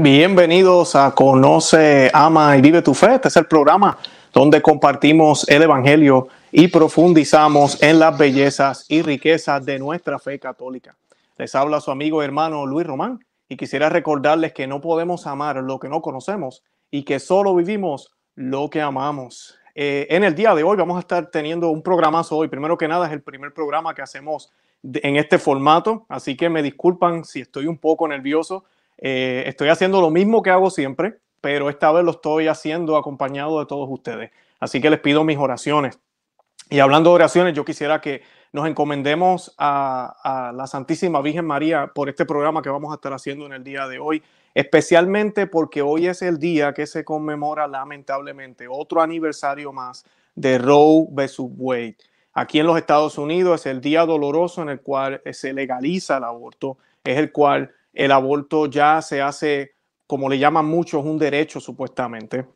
Bienvenidos a Conoce, Ama y Vive tu Fe. Este es el programa donde compartimos el Evangelio y profundizamos en las bellezas y riquezas de nuestra fe católica. Les habla su amigo y hermano Luis Román y quisiera recordarles que no podemos amar lo que no conocemos y que solo vivimos lo que amamos. Eh, en el día de hoy vamos a estar teniendo un programazo hoy. Primero que nada es el primer programa que hacemos en este formato, así que me disculpan si estoy un poco nervioso eh, estoy haciendo lo mismo que hago siempre, pero esta vez lo estoy haciendo acompañado de todos ustedes. Así que les pido mis oraciones. Y hablando de oraciones, yo quisiera que nos encomendemos a, la Santísima Virgen María por este programa que vamos a estar haciendo en el día de hoy, especialmente porque hoy es el día que se conmemora lamentablemente otro aniversario más de Roe vs. Wade. Aquí en los Estados Unidos es el día doloroso en el cual se legaliza el aborto, es el cual el aborto ya se hace, como le llaman muchos, un derecho supuestamente.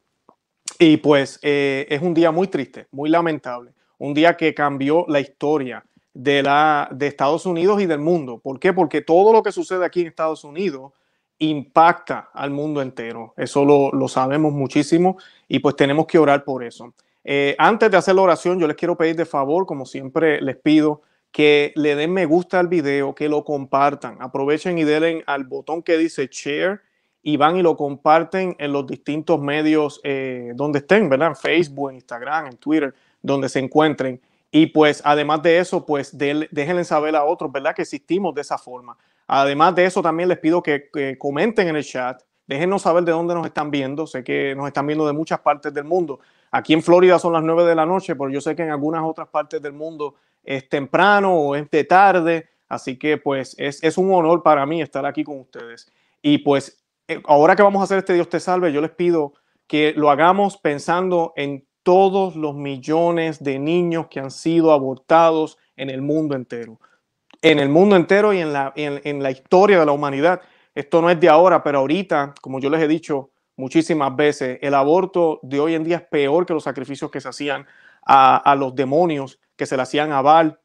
Y pues eh, es un día muy triste, muy lamentable, un día que cambió la historia de, la, de Estados Unidos y del mundo. ¿Por qué? Porque todo lo que sucede aquí en Estados Unidos impacta al mundo entero. Eso lo, sabemos muchísimo y pues tenemos que orar por eso. Eh, antes de hacer la oración, yo les quiero pedir de favor, como siempre les pido, que le den me gusta al video, que lo compartan. Aprovechen y denle al botón que dice share y van y lo comparten en los distintos medios eh, donde estén, ¿verdad? En Facebook, en Instagram, en Twitter, donde se encuentren. Y pues además de eso, pues déjenle saber a otros, ¿verdad? Que existimos de esa forma. Además de eso, también les pido que, comenten en el chat. Déjenos saber de dónde nos están viendo. Sé que nos están viendo de muchas partes del mundo. Aquí en Florida son las 9 de la noche, pero yo sé que en algunas otras partes del mundo es temprano o es de tarde, así que pues es, un honor para mí estar aquí con ustedes. Y pues eh, ahora que vamos a hacer este Dios te salve, yo les pido que lo hagamos pensando en todos los millones de niños que han sido abortados en el mundo entero. En el mundo entero y en la, en la historia de la humanidad. Esto no es de ahora, pero ahorita, como yo les he dicho muchísimas veces, el aborto de hoy en día es peor que los sacrificios que se hacían a, los demonios que se le hacían a Baal.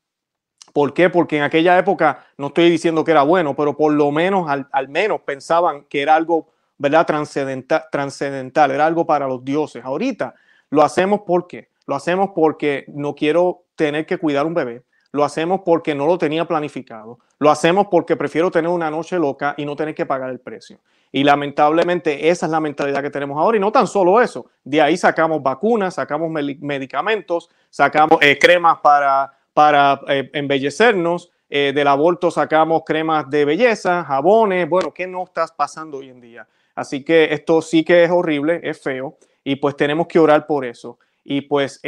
¿Por qué? Porque en aquella época, no estoy diciendo que era bueno, pero por lo menos, al, menos pensaban que era algo, ¿verdad? Transcendental, transcendental, era algo para los dioses. Ahorita lo hacemos porque, lo hacemos porque no quiero tener que cuidar un bebé, lo hacemos porque no lo tenía planificado, lo hacemos porque prefiero tener una noche loca y no tener que pagar el precio. Y lamentablemente esa es la mentalidad que tenemos ahora. Y no tan solo eso, de ahí sacamos vacunas, sacamos medicamentos, sacamos eh, cremas para, para eh, embellecernos, eh, del aborto sacamos cremas de belleza, jabones, bueno, ¿qué no estás pasando hoy en día? Así que esto sí que es horrible, es feo, y pues tenemos que orar por eso. Y pues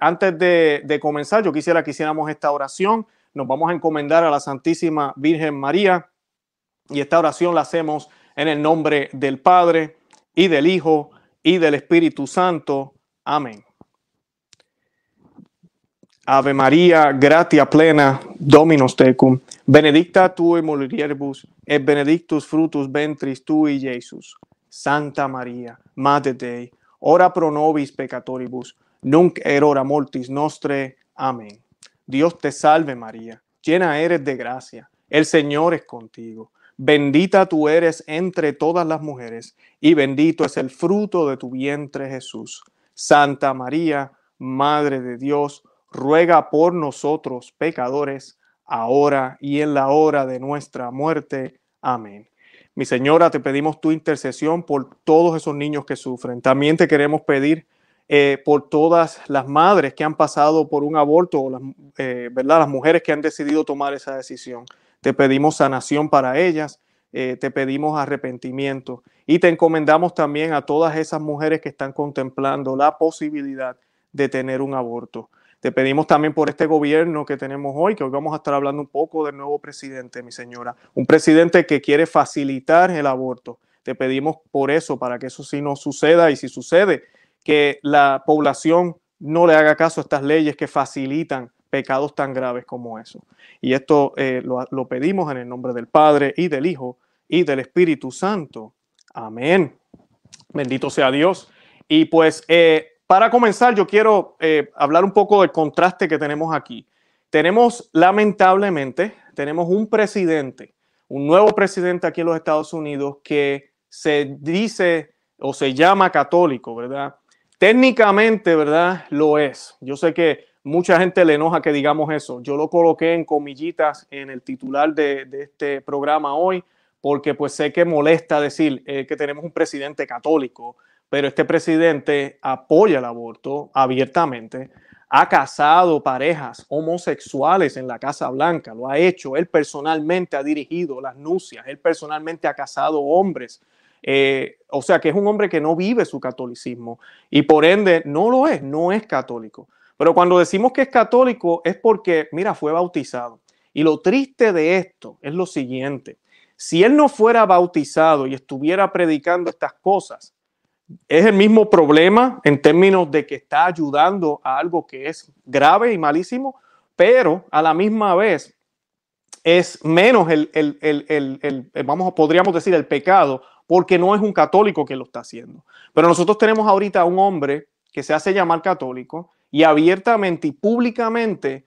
antes de, de comenzar, yo quisiera que hiciéramos esta oración. Nos vamos a encomendar a la Santísima Virgen María y esta oración la hacemos en el nombre del Padre y del Hijo y del Espíritu Santo. Amén. Ave María, gratia plena, Dominus tecum, benedicta tu in mulieribus, et benedictus frutus ventris tui, Jesus. Santa María, Madre Dei, ora pro nobis peccatoribus, nunc erora mortis nostre. Amén. Dios te salve María, llena eres de gracia, el Señor es contigo Bendita tú eres entre todas las mujeres, y bendito es el fruto de tu vientre Jesús. Santa María, Madre de Dios, ruega por nosotros pecadores, ahora y en la hora de nuestra muerte. Amén. Mi Señora, te pedimos tu intercesión por todos esos niños que sufren. También te queremos pedir eh, por todas las madres que han pasado por un aborto, las, eh, ¿verdad? las mujeres que han decidido tomar esa decisión. Te pedimos sanación para ellas, eh, te pedimos arrepentimiento y te encomendamos también a todas esas mujeres que están contemplando la posibilidad de tener un aborto. Te pedimos también por este gobierno que tenemos hoy, que hoy vamos a estar hablando un poco del nuevo presidente, mi señora, un presidente que quiere facilitar el aborto. Te pedimos por eso, para que eso sí no suceda y si sucede, que la población no le haga caso a estas leyes que facilitan pecados tan graves como eso. Y esto eh, lo, pedimos en el nombre del Padre y del Hijo y del Espíritu Santo. Amén. Bendito sea Dios. Y pues eh, para comenzar, yo quiero eh, hablar un poco del contraste que tenemos aquí. Tenemos, lamentablemente, tenemos un presidente, un nuevo presidente aquí en los Estados Unidos que se dice o se llama católico, ¿verdad? Técnicamente, ¿verdad? Lo es. Yo sé que mucha gente le enoja que digamos eso. Yo lo coloqué en comillitas en el titular de, este programa hoy, porque pues sé que molesta decir eh, que tenemos un presidente católico, pero este presidente apoya el aborto abiertamente, ha casado parejas homosexuales en la Casa Blanca, lo ha hecho, él personalmente ha dirigido las nucias, él personalmente ha casado hombres. Eh, o sea que es un hombre que no vive su catolicismo y por ende no lo es, no es católico. Pero cuando decimos que es católico es porque, mira, fue bautizado. Y lo triste de esto es lo siguiente. Si él no fuera bautizado y estuviera predicando estas cosas, es el mismo problema en términos de que está ayudando a algo que es grave y malísimo, pero a la misma vez es menos el, el, el, vamos, podríamos decir, el pecado, porque no es un católico que lo está haciendo. Pero nosotros tenemos ahorita un hombre que se hace llamar católico y abiertamente y públicamente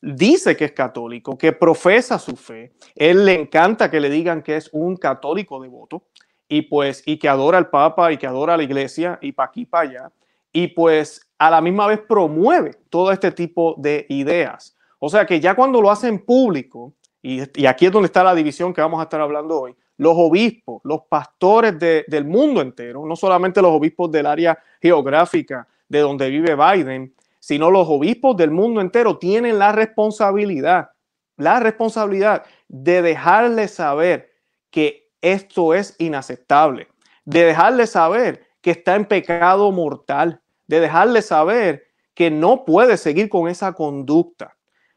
dice que es católico, que profesa su fe. Él le encanta que le digan que es un católico devoto y pues y que adora al Papa y que adora a la iglesia y para aquí para allá y pues a la misma vez promueve todo este tipo de ideas. O sea que ya cuando lo hacen público, y, aquí es donde está la división que vamos a estar hablando hoy, los obispos, los pastores del mundo entero, no solamente los obispos del área geográfica de donde vive Biden, sino los obispos del mundo entero tienen la responsabilidad, la responsabilidad de dejarle saber que esto es inaceptable, de dejarle saber que está en pecado mortal, de dejarle saber que no puede seguir con esa conducta.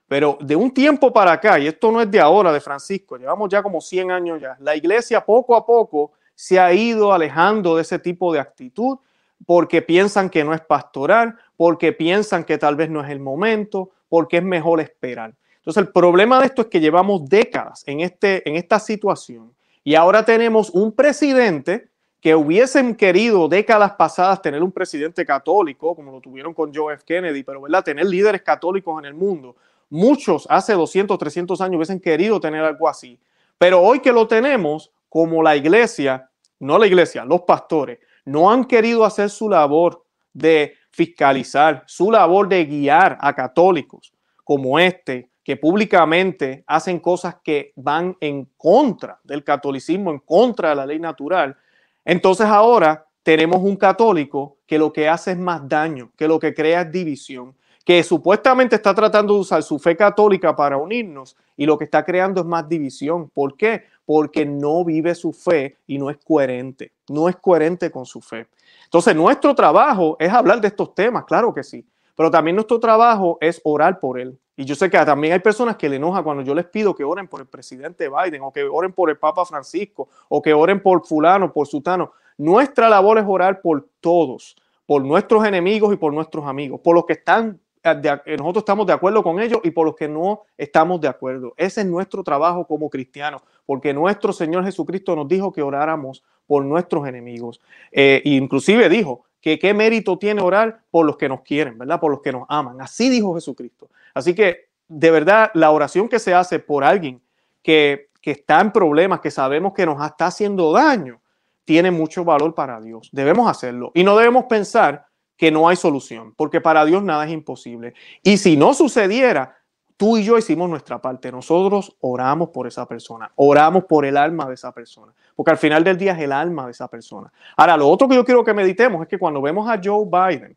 Pero de un tiempo para acá, y esto no es de ahora, de Francisco, llevamos ya como 100 años ya, la iglesia poco a poco se ha ido alejando de ese tipo de actitud porque piensan que no es pastoral, porque piensan que tal vez no es el momento, porque es mejor esperar. Entonces el problema de esto es que llevamos décadas en, este, en esta situación y ahora tenemos un presidente que hubiesen querido décadas pasadas tener un presidente católico, como lo tuvieron con Joe F. Kennedy, pero ¿verdad? tener líderes católicos en el mundo. Muchos hace 200, 300 años hubiesen querido tener algo así. Pero hoy que lo tenemos, como la iglesia, no la iglesia, los pastores, no han querido hacer su labor de fiscalizar, su labor de guiar a católicos como este, que públicamente hacen cosas que van en contra del catolicismo, en contra de la ley natural, entonces ahora tenemos un católico que lo que hace es más daño, que lo que crea es división, que supuestamente está tratando de usar su fe católica para unirnos y lo que está creando es más división. ¿Por qué? Porque no vive su fe y no es coherente, no es coherente con su fe. Entonces nuestro trabajo es hablar de estos temas, claro que sí, pero también nuestro trabajo es orar por él. Y yo sé que también hay personas que le enoja cuando yo les pido que oren por el presidente Biden o que oren por el Papa Francisco o que oren por fulano, por sutano. Nuestra labor es orar por todos, por nuestros enemigos y por nuestros amigos, por los que están, eh, nosotros estamos de acuerdo con ellos y por los que no estamos de acuerdo. Ese es nuestro trabajo como cristianos, porque nuestro Señor Jesucristo nos dijo que oráramos por nuestros enemigos. Eh, inclusive dijo, que qué mérito tiene orar por los que nos quieren, ¿verdad? Por los que nos aman. Así dijo Jesucristo. Así que, de verdad, la oración que se hace por alguien que, que está en problemas, que sabemos que nos está haciendo daño, tiene mucho valor para Dios. Debemos hacerlo. Y no debemos pensar que no hay solución, porque para Dios nada es imposible. Y si no sucediera, tú y yo hicimos nuestra parte. Nosotros oramos por esa persona, oramos por el alma de esa persona, porque al final del día es el alma de esa persona. Ahora, lo otro que yo quiero que meditemos es que cuando vemos a Joe Biden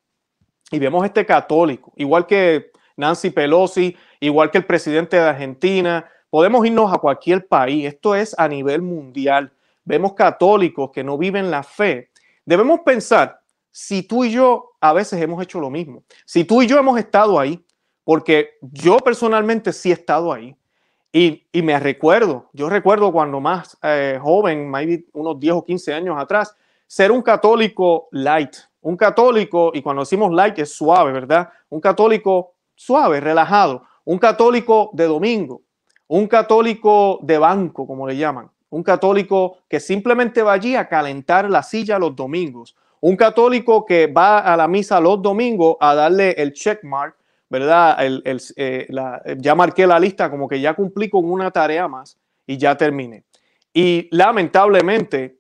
y vemos este católico, igual que Nancy Pelosi, igual que el presidente de Argentina, podemos irnos a cualquier país, esto es a nivel mundial. Vemos católicos que no viven la fe. Debemos pensar si tú y yo a veces hemos hecho lo mismo, si tú y yo hemos estado ahí, porque yo personalmente sí he estado ahí. Y, me recuerdo, yo recuerdo cuando más eh, joven, maybe unos 10 o 15 años atrás, ser un católico light. Un católico, y cuando decimos light es suave, ¿verdad? Un católico suave, relajado. Un católico de domingo. Un católico de banco, como le llaman. Un católico que simplemente va allí a calentar la silla los domingos. Un católico que va a la misa los domingos a darle el checkmark ¿verdad? El, eh, ya marqué la lista como que ya cumplí con una tarea más y ya terminé. Y lamentablemente,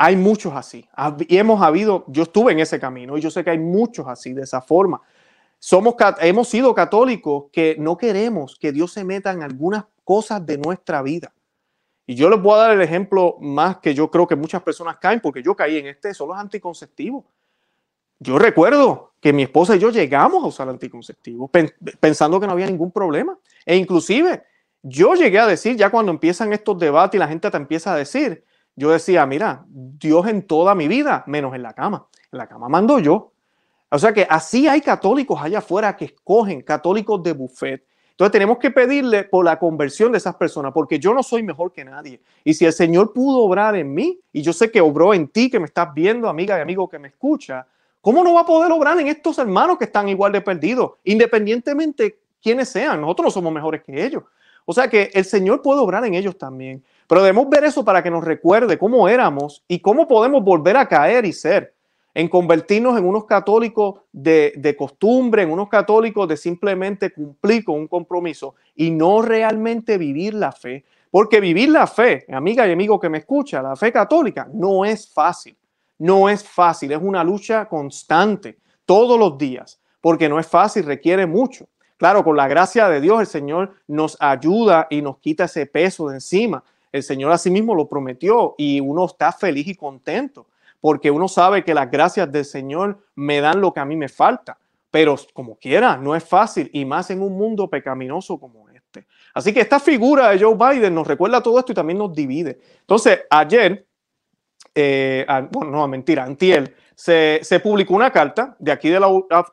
Hay muchos así. Y hemos habido, yo estuve en ese camino y yo sé que hay muchos así, de esa forma. Somos, hemos sido católicos que no queremos que Dios se meta en algunas cosas de nuestra vida. Y yo les voy a dar el ejemplo más que yo creo que muchas personas caen, porque yo caí en este, son los anticonceptivos. Yo recuerdo que mi esposa y yo llegamos a usar anticonceptivos pensando que no había ningún problema. E inclusive yo llegué a decir, ya cuando empiezan estos debates y la gente te empieza a decir, yo decía, mira, Dios en toda mi vida, menos en la cama. En la cama mando yo. O sea que así hay católicos allá afuera que escogen católicos de buffet. Entonces tenemos que pedirle por la conversión de esas personas, porque yo no soy mejor que nadie. Y si el Señor pudo obrar en mí, y yo sé que obró en ti, que me estás viendo, amiga y amigo que me escucha, ¿cómo no va a poder obrar en estos hermanos que están igual de perdidos, independientemente quiénes sean? Nosotros no somos mejores que ellos. O sea que el Señor puede obrar en ellos también. Pero debemos ver eso para que nos recuerde cómo éramos y cómo podemos volver a caer y ser en convertirnos en unos católicos de, costumbre, en unos católicos de simplemente cumplir con un compromiso y no realmente vivir la fe. Porque vivir la fe, amiga y amigo que me escucha, la fe católica no es fácil. No es fácil, es una lucha constante todos los días, porque no es fácil, requiere mucho. Claro, con la gracia de Dios el Señor nos ayuda y nos quita ese peso de encima. El Señor asimismo lo prometió y uno está feliz y contento porque uno sabe que las gracias del Señor me dan lo que a mí me falta. Pero como quiera, no es fácil y más en un mundo pecaminoso como este. Así que esta figura de Joe Biden nos recuerda todo esto y también nos divide. Entonces, ayer, eh, bueno, no, mentira, antiel, se, se publicó una carta de aquí del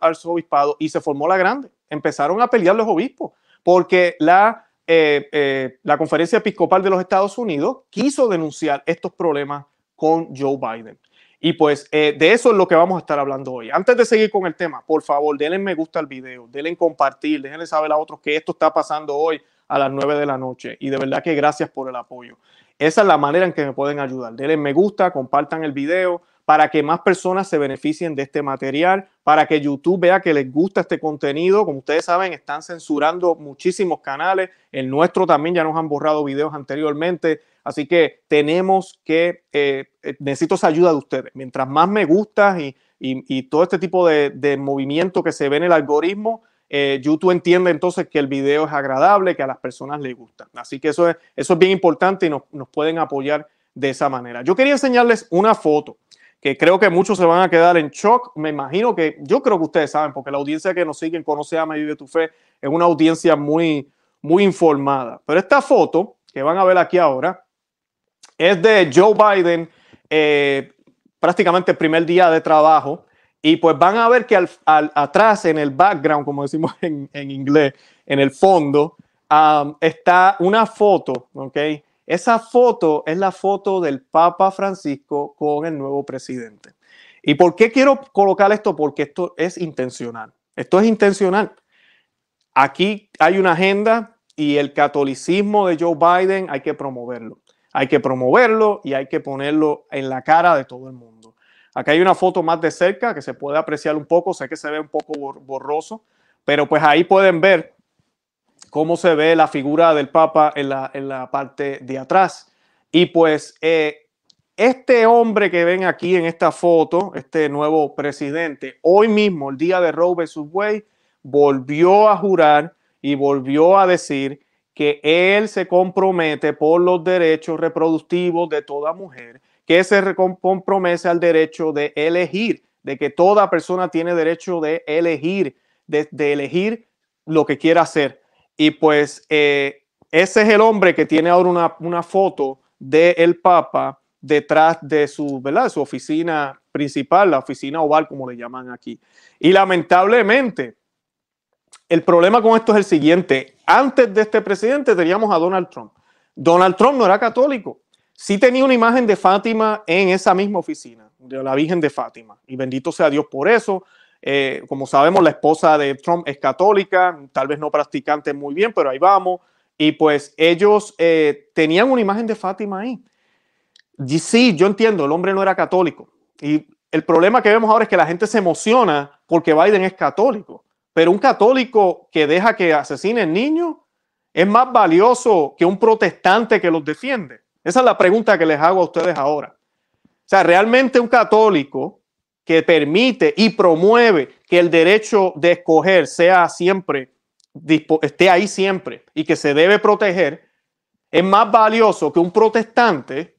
arzobispado y se formó la grande. Empezaron a pelear los obispos porque la, eh, eh, la conferencia episcopal de los Estados Unidos quiso denunciar estos problemas con Joe Biden. Y pues eh, de eso es lo que vamos a estar hablando hoy. Antes de seguir con el tema, por favor, denle me gusta al video, denle compartir, déjenle saber a otros que esto está pasando hoy a las 9 de la noche. Y de verdad que gracias por el apoyo. Esa es la manera en que me pueden ayudar. Denle me gusta, compartan el video para que más personas se beneficien de este material, para que YouTube vea que les gusta este contenido. Como ustedes saben, están censurando muchísimos canales. El nuestro también ya nos han borrado videos anteriormente. Así que tenemos que, eh, eh, necesito esa ayuda de ustedes. Mientras más me gusta y, todo este tipo de, movimiento que se ve en el algoritmo, eh, YouTube entiende entonces que el video es agradable, que a las personas les gusta. Así que eso es, eso es bien importante y nos, nos pueden apoyar de esa manera. Yo quería enseñarles una foto que creo que muchos se van a quedar en shock. Me imagino que, yo creo que ustedes saben, porque la audiencia que nos sigue, Conoce, a y Vive tu Fe, es una audiencia muy, muy informada. Pero esta foto que van a ver aquí ahora es de Joe Biden, eh, prácticamente el primer día de trabajo. Y pues van a ver que atrás, en el background, como decimos en, inglés, en el fondo, um, está una foto, ¿ok? Esa foto es la foto del Papa Francisco con el nuevo presidente. ¿Y por qué quiero colocar esto? Porque esto es intencional. Esto es intencional. Aquí hay una agenda y el catolicismo de Joe Biden hay que promoverlo hay que promoverlo y hay que ponerlo en la cara de todo el mundo. Acá hay una foto más de cerca que se puede apreciar un poco, sé que se ve un poco borroso, pero pues ahí pueden ver cómo se ve la figura del Papa en la, en la parte de atrás. Y pues eh, este hombre que ven aquí en esta foto, este nuevo presidente, hoy mismo, el día de Roe vs. Wade, volvió a jurar y volvió a decir que él se compromete por los derechos reproductivos de toda mujer, que se compromete al derecho de elegir, de que toda persona tiene derecho de elegir, de, elegir lo que quiera hacer. Y pues eh, ese es el hombre que tiene ahora una, foto del el Papa detrás de su, ¿verdad? su oficina principal, la oficina oval, como le llaman aquí. Y lamentablemente, el problema con esto es el siguiente. Antes de este presidente teníamos a Donald Trump. Donald Trump no era católico. Sí tenía una imagen de Fátima en esa misma oficina, de la Virgen de Fátima. Y bendito sea Dios por eso. Eh, como sabemos, la esposa de Trump es católica, tal vez no practicante muy bien, pero ahí vamos. Y pues ellos eh, tenían una imagen de Fátima ahí. Y sí, yo entiendo, el hombre no era católico. Y el problema que vemos ahora es que la gente se emociona porque Biden es católico. Pero un católico que deja que asesinen niños es más valioso que un protestante que los defiende. Esa es la pregunta que les hago a ustedes ahora. O sea, realmente un católico que permite y promueve que el derecho de escoger sea siempre, esté ahí siempre y que se debe proteger, es más valioso que un protestante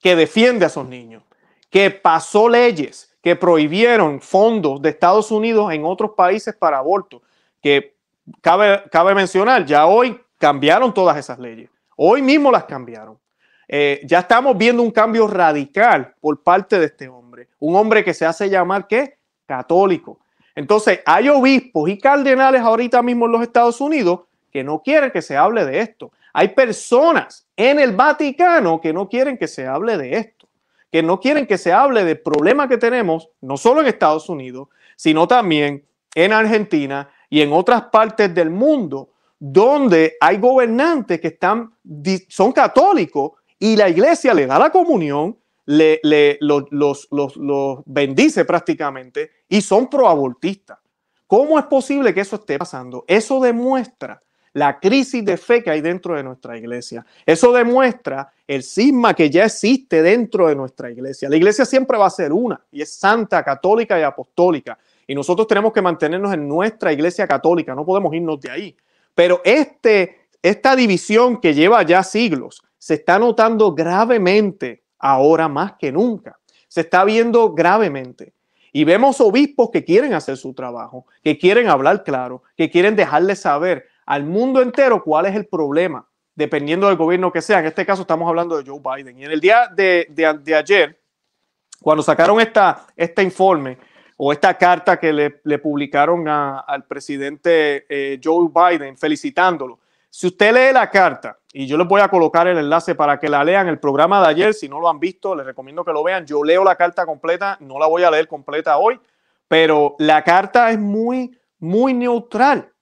que defiende a esos niños, que pasó leyes que prohibieron fondos de Estados Unidos en otros países para aborto, que cabe, cabe mencionar, ya hoy cambiaron todas esas leyes, hoy mismo las cambiaron. Eh, ya estamos viendo un cambio radical por parte de este hombre, un hombre que se hace llamar ¿qué? Católico. Entonces, hay obispos y cardenales ahorita mismo en los Estados Unidos que no quieren que se hable de esto. Hay personas en el Vaticano que no quieren que se hable de esto, que no quieren que se hable del problema que tenemos, no solo en Estados Unidos, sino también en Argentina y en otras partes del mundo, donde hay gobernantes que están, son católicos y la iglesia le da la comunión, le, los, los, bendice prácticamente y son proabortistas. ¿Cómo es posible que eso esté pasando? Eso demuestra la crisis de fe que hay dentro de nuestra iglesia. Eso demuestra el cisma que ya existe dentro de nuestra iglesia. La iglesia siempre va a ser una y es santa, católica y apostólica. Y nosotros tenemos que mantenernos en nuestra iglesia católica, no podemos irnos de ahí. Pero este, esta división que lleva ya siglos se está notando gravemente ahora más que nunca. Se está viendo gravemente. Y vemos obispos que quieren hacer su trabajo, que quieren hablar claro, que quieren dejarle saber al mundo entero cuál es el problema, dependiendo del gobierno que sea. En este caso estamos hablando de Joe Biden. Y en el día de, de, ayer, cuando sacaron esta, este informe o esta carta que le, publicaron al presidente eh, Joe Biden felicitándolo, si usted lee la carta, y yo les voy a colocar el enlace para que la lean, el programa de ayer, si no lo han visto, les recomiendo que lo vean. Yo leo la carta completa, no la voy a leer completa hoy, pero la carta es muy, muy neutral.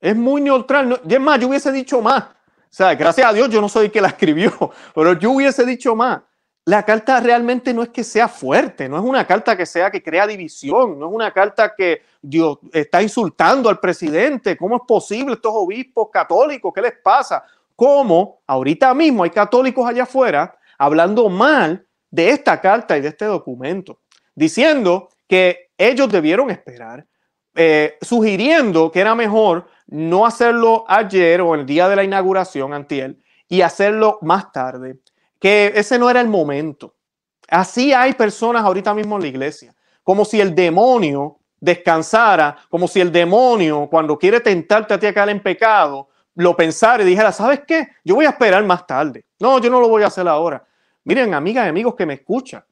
Es muy neutral. Y es más, yo hubiese dicho más. O sea, gracias a Dios yo no soy el que la escribió, pero yo hubiese dicho más la carta realmente no es que sea fuerte, no es una carta que sea que crea división, no es una carta que Dios está insultando al presidente. ¿Cómo es posible estos obispos católicos? ¿Qué les pasa? ¿Cómo ahorita mismo hay católicos allá afuera hablando mal de esta carta y de este documento, diciendo que ellos debieron esperar, eh, sugiriendo que era mejor no hacerlo ayer o el día de la inauguración, antiel, y hacerlo más tarde que ese no era el momento. Así hay personas ahorita mismo en la iglesia, como si el demonio descansara, como si el demonio cuando quiere tentarte a ti a caer en pecado, lo pensara y dijera, ¿sabes qué? Yo voy a esperar más tarde. No, yo no lo voy a hacer ahora. Miren, amigas y amigos que me escuchan,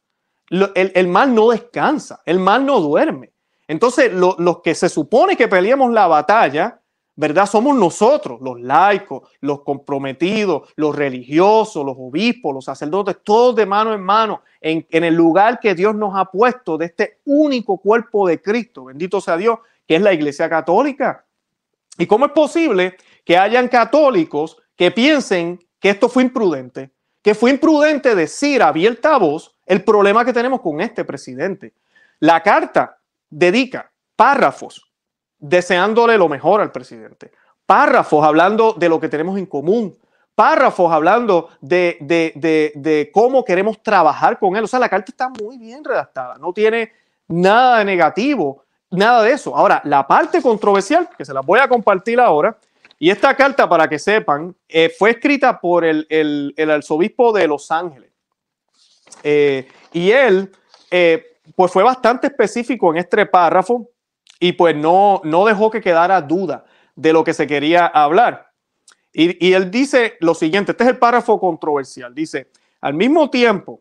el, mal no descansa, el mal no duerme. Entonces, los que se supone que peleemos la batalla, ¿verdad? Somos nosotros, los laicos, los comprometidos, los religiosos, los obispos, los sacerdotes, todos de mano en mano, en, el lugar que Dios nos ha puesto de este único cuerpo de Cristo, bendito sea Dios, que es la Iglesia Católica. ¿Y cómo es posible que hayan católicos que piensen que esto fue imprudente? Que fue imprudente decir abierta voz el problema que tenemos con este presidente. La carta dedica párrafos deseándole lo mejor al presidente. Párrafos hablando de lo que tenemos en común. Párrafos hablando de, de, cómo queremos trabajar con él. O sea, la carta está muy bien redactada. No tiene nada de negativo, nada de eso. Ahora, la parte controversial, que se la voy a compartir ahora, y esta carta, para que sepan, eh, fue escrita por el, el, arzobispo de Los Ángeles. Eh, y él, eh, pues fue bastante específico en este párrafo y pues no, no dejó que quedara duda de lo que se quería hablar. Y, él dice lo siguiente, este es el párrafo controversial, dice, al mismo tiempo,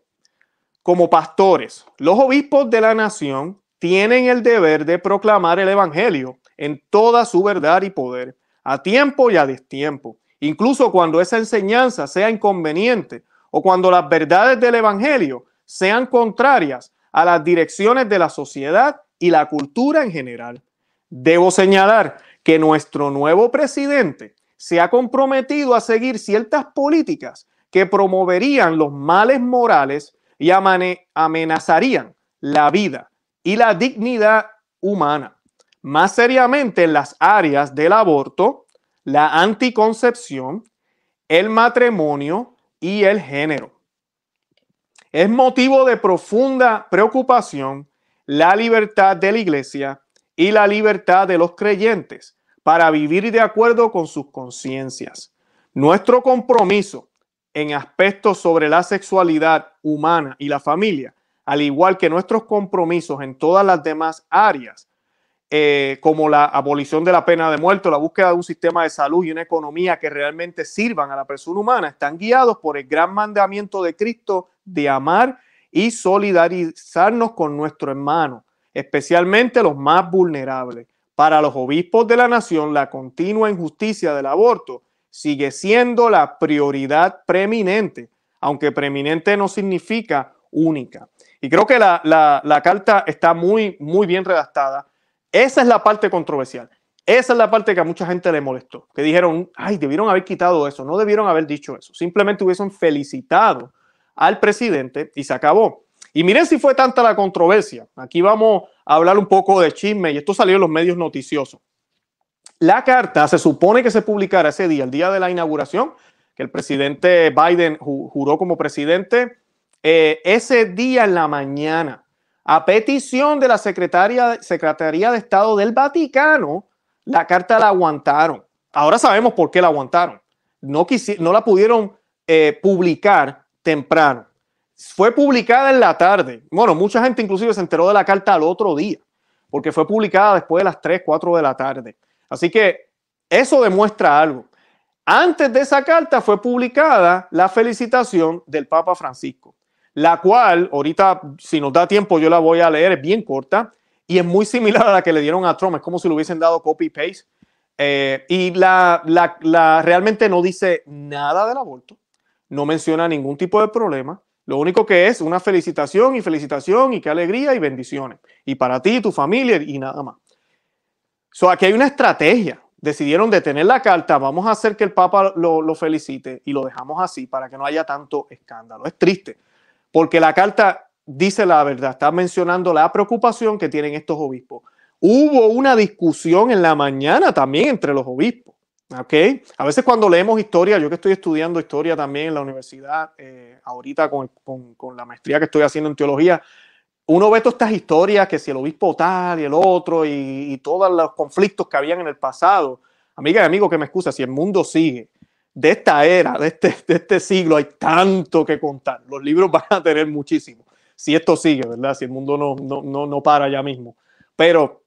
como pastores, los obispos de la nación tienen el deber de proclamar el Evangelio en toda su verdad y poder, a tiempo y a destiempo, incluso cuando esa enseñanza sea inconveniente o cuando las verdades del Evangelio sean contrarias a las direcciones de la sociedad y la cultura en general. Debo señalar que nuestro nuevo presidente se ha comprometido a seguir ciertas políticas que promoverían los males morales y amenazarían la vida y la dignidad humana. Más seriamente en las áreas del aborto, la anticoncepción, el matrimonio y el género. Es motivo de profunda preocupación la libertad de la iglesia y la libertad de los creyentes para vivir de acuerdo con sus conciencias. Nuestro compromiso en aspectos sobre la sexualidad humana y la familia, al igual que nuestros compromisos en todas las demás áreas, eh, como la abolición de la pena de muerte, la búsqueda de un sistema de salud y una economía que realmente sirvan a la persona humana, están guiados por el gran mandamiento de Cristo de amar y solidarizarnos con nuestro hermano, especialmente los más vulnerables. Para los obispos de la nación, la continua injusticia del aborto sigue siendo la prioridad preeminente, aunque preeminente no significa única. Y creo que la, la, carta está muy, muy bien redactada. Esa es la parte controversial. Esa es la parte que a mucha gente le molestó, que dijeron, ay, debieron haber quitado eso, no debieron haber dicho eso, simplemente hubiesen felicitado al presidente y se acabó. Y miren si fue tanta la controversia. Aquí vamos a hablar un poco de chisme y esto salió en los medios noticiosos. La carta se supone que se publicara ese día, el día de la inauguración, que el presidente Biden juró como presidente, eh, ese día en la mañana, a petición de la Secretaría, de Estado del Vaticano, la carta la aguantaron. Ahora sabemos por qué la aguantaron. No, no la pudieron eh, publicar temprano. Fue publicada en la tarde. Bueno, mucha gente inclusive se enteró de la carta al otro día, porque fue publicada después de las 3, 4 de la tarde. Así que eso demuestra algo. Antes de esa carta fue publicada la felicitación del Papa Francisco, la cual ahorita, si nos da tiempo, yo la voy a leer, es bien corta y es muy similar a la que le dieron a Trump, es como si le hubiesen dado copy-paste. Eh, y la, la, realmente no dice nada del aborto, no menciona ningún tipo de problema. Lo único que es una felicitación y felicitación y qué alegría y bendiciones. Y para ti tu familia y nada más. So, aquí hay una estrategia. Decidieron detener la carta, vamos a hacer que el Papa lo, lo felicite y lo dejamos así para que no haya tanto escándalo. Es triste, porque la carta dice la verdad, está mencionando la preocupación que tienen estos obispos. Hubo una discusión en la mañana también entre los obispos ¿ok? A veces cuando leemos historia, yo que estoy estudiando historia también en la universidad, eh, ahorita con, con, la maestría que estoy haciendo en teología, uno ve todas estas historias, que si el obispo tal y el otro, y, todos los conflictos que habían en el pasado. Amiga y amigo que me excusa, si el mundo sigue, de esta era, de este, de este siglo, hay tanto que contar. Los libros van a tener muchísimo. Si esto sigue, ¿verdad? Si el mundo no, no, no, no para ya mismo. Pero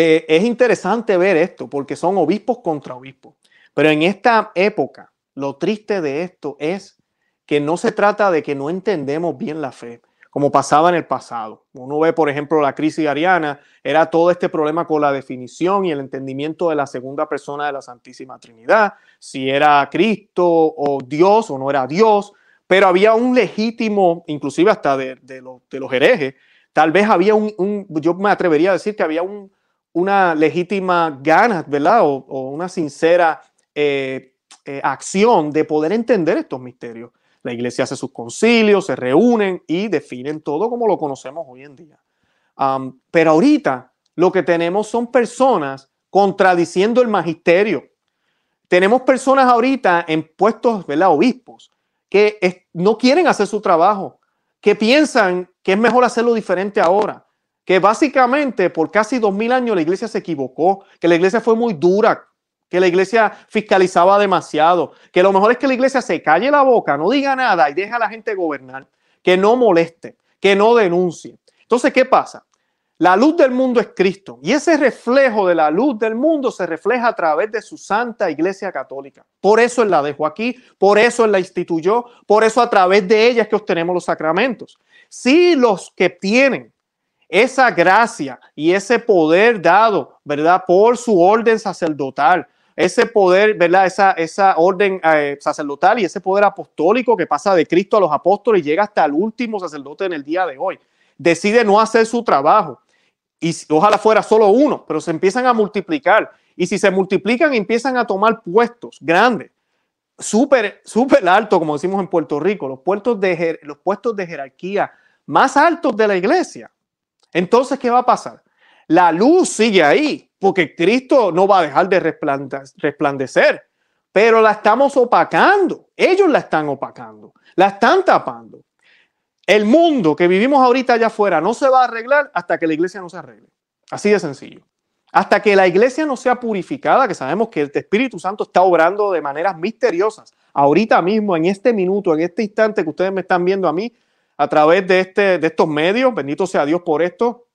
eh, es interesante ver esto porque son obispos contra obispos. Pero en esta época, lo triste de esto es que no se trata de que no entendemos bien la fe, como pasaba en el pasado. Uno ve, por ejemplo, la crisis ariana, era todo este problema con la definición y el entendimiento de la segunda persona de la Santísima Trinidad, si era Cristo o Dios o no era Dios, pero había un legítimo, inclusive hasta de, de, los herejes, tal vez había un, yo me atrevería a decir que había un, una legítima gana, ¿verdad? O, una sincera eh, eh, acción de poder entender estos misterios. La iglesia hace sus concilios, se reúnen y definen todo como lo conocemos hoy en día. pero ahorita lo que tenemos son personas contradiciendo el magisterio. Tenemos personas ahorita en puestos, ¿verdad? Obispos, que no quieren hacer su trabajo, que piensan que es mejor hacerlo diferente ahora, que básicamente por casi dos mil años la iglesia se equivocó, que la iglesia fue muy dura, que la iglesia fiscalizaba demasiado, que lo mejor es que la iglesia se calle la boca, no diga nada y deja a la gente gobernar, que no moleste, que no denuncie. Entonces, ¿qué pasa? La luz del mundo es Cristo y ese reflejo de la luz del mundo se refleja a través de su santa iglesia católica. Por eso Él la dejó aquí, por eso Él la instituyó, por eso a través de ella es que obtenemos los sacramentos. Si los que tienen esa gracia y ese poder dado, ¿verdad? Por su orden sacerdotal, ese poder, ¿verdad? Esa, esa orden eh, sacerdotal y ese poder apostólico que pasa de Cristo a los apóstoles y llega hasta el último sacerdote en el día de hoy. Decide no hacer su trabajo y ojalá fuera solo uno, pero se empiezan a multiplicar y si se multiplican empiezan a tomar puestos grandes, súper, súper altos, como decimos en Puerto Rico, los, puestos de, los puestos de jerarquía más altos de la iglesia entonces, ¿qué va a pasar? La luz sigue ahí, porque Cristo no va a dejar de resplandecer, pero la estamos opacando. Ellos la están opacando, la están tapando. El mundo que vivimos ahorita allá afuera no se va a arreglar hasta que la iglesia no se arregle. Así de sencillo. Hasta que la iglesia no sea purificada, que sabemos que el Espíritu Santo está obrando de maneras misteriosas, ahorita mismo, en este minuto, en este instante que ustedes me están viendo a mí, a través de, este, de estos medios, bendito sea Dios por esto,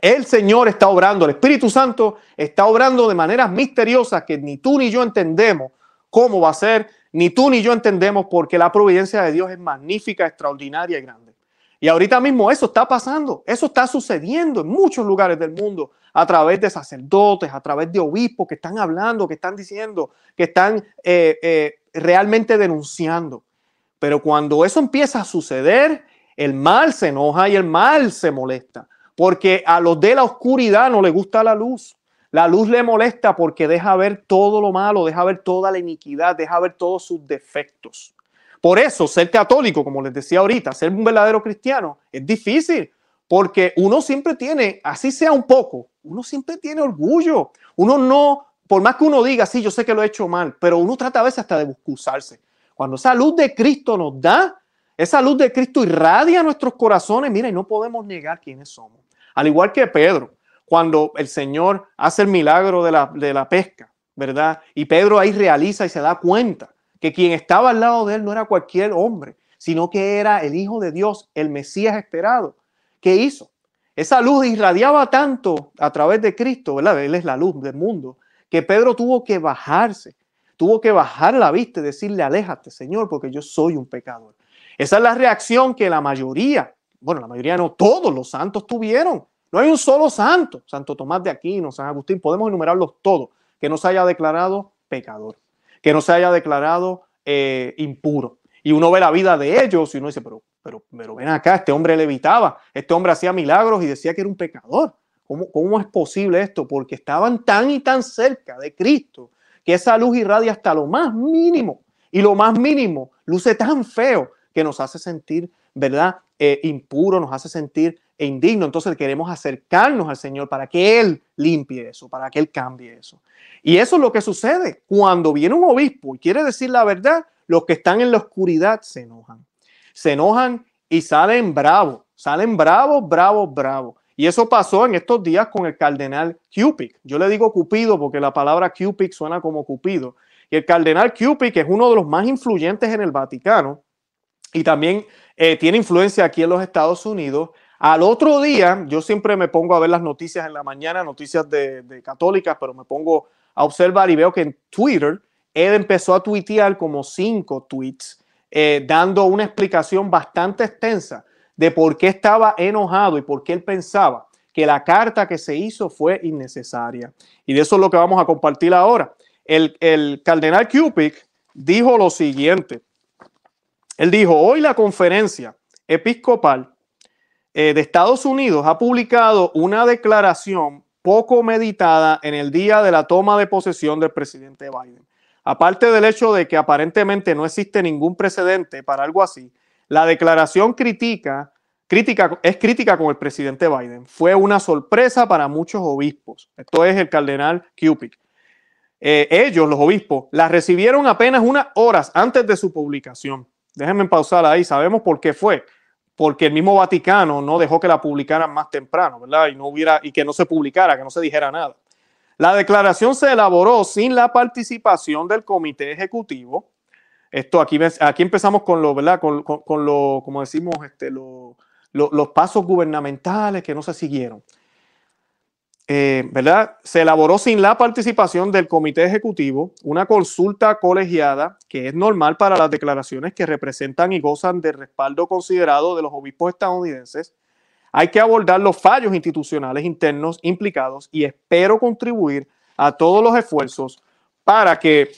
el Señor está obrando, el Espíritu Santo está obrando de maneras misteriosas que ni tú ni yo entendemos cómo va a ser, ni tú ni yo entendemos porque la providencia de Dios es magnífica, extraordinaria y grande. Y ahorita mismo eso está pasando, eso está sucediendo en muchos lugares del mundo a través de sacerdotes, a través de obispos que están hablando, que están diciendo, que están eh, eh, realmente denunciando. Pero cuando eso empieza a suceder, el mal se enoja y el mal se molesta, porque a los de la oscuridad no le gusta la luz. La luz le molesta porque deja ver todo lo malo, deja ver toda la iniquidad, deja ver todos sus defectos. Por eso, ser católico, como les decía ahorita, ser un verdadero cristiano, es difícil, porque uno siempre tiene, así sea un poco, uno siempre tiene orgullo. Uno no, por más que uno diga, sí, yo sé que lo he hecho mal, pero uno trata a veces hasta de excusarse. Cuando esa luz de Cristo nos da, esa luz de Cristo irradia nuestros corazones, mira, y no podemos negar quiénes somos. Al igual que Pedro, cuando el Señor hace el milagro de la, de la pesca, ¿verdad? Y Pedro ahí realiza y se da cuenta que quien estaba al lado de él no era cualquier hombre, sino que era el Hijo de Dios, el Mesías esperado. ¿Qué hizo? Esa luz irradiaba tanto a través de Cristo, ¿verdad? Él es la luz del mundo, que Pedro tuvo que bajarse, tuvo que bajar la vista y decirle, aléjate, Señor, porque yo soy un pecador. Esa es la reacción que la mayoría, bueno, la mayoría no, todos los santos tuvieron. No hay un solo santo, Santo Tomás de Aquino, San Agustín, podemos enumerarlos todos, que no se haya declarado pecador, que no se haya declarado eh, impuro. Y uno ve la vida de ellos y uno dice, pero pero, pero ven acá, este hombre levitaba, este hombre hacía milagros y decía que era un pecador. ¿Cómo, ¿Cómo es posible esto? Porque estaban tan y tan cerca de Cristo que esa luz irradia hasta lo más mínimo. Y lo más mínimo luce tan feo que nos hace sentir, ¿verdad? Eh, impuro, nos hace sentir indigno. Entonces queremos acercarnos al Señor para que Él limpie eso, para que Él cambie eso. Y eso es lo que sucede. Cuando viene un obispo y quiere decir la verdad, los que están en la oscuridad se enojan se enojan y salen bravos, salen bravos, bravos, bravos. Y eso pasó en estos días con el cardenal Cupid. Yo le digo Cupido porque la palabra Cupid suena como Cupido. Y el cardenal Cupid, que es uno de los más influyentes en el Vaticano y también eh, tiene influencia aquí en los Estados Unidos, al otro día, yo siempre me pongo a ver las noticias en la mañana, noticias de, de católicas, pero me pongo a observar y veo que en Twitter él empezó a tuitear como cinco tweets eh, dando una explicación bastante extensa de por qué estaba enojado y por qué él pensaba que la carta que se hizo fue innecesaria. Y de eso es lo que vamos a compartir ahora. El, el cardenal Cupid dijo lo siguiente. Él dijo, hoy la conferencia episcopal eh, de Estados Unidos ha publicado una declaración poco meditada en el día de la toma de posesión del presidente Biden. Aparte del hecho de que aparentemente no existe ningún precedente para algo así, la declaración crítica es crítica con el presidente Biden. Fue una sorpresa para muchos obispos. Esto es el cardenal Cupid. Eh, ellos, los obispos, la recibieron apenas unas horas antes de su publicación. Déjenme pausar ahí. Sabemos por qué fue. Porque el mismo Vaticano no dejó que la publicaran más temprano, ¿verdad? Y no hubiera, y que no se publicara, que no se dijera nada. La declaración se elaboró sin la participación del comité ejecutivo. Esto aquí, aquí empezamos con lo, ¿verdad? Con, lo, como decimos, este, los pasos gubernamentales que no se siguieron. Eh, ¿verdad? Se elaboró sin la participación del comité ejecutivo una consulta colegiada que es normal para las declaraciones que representan y gozan de respaldo considerado de los obispos estadounidenses hay que abordar los fallos institucionales internos implicados y espero contribuir a todos los esfuerzos para que,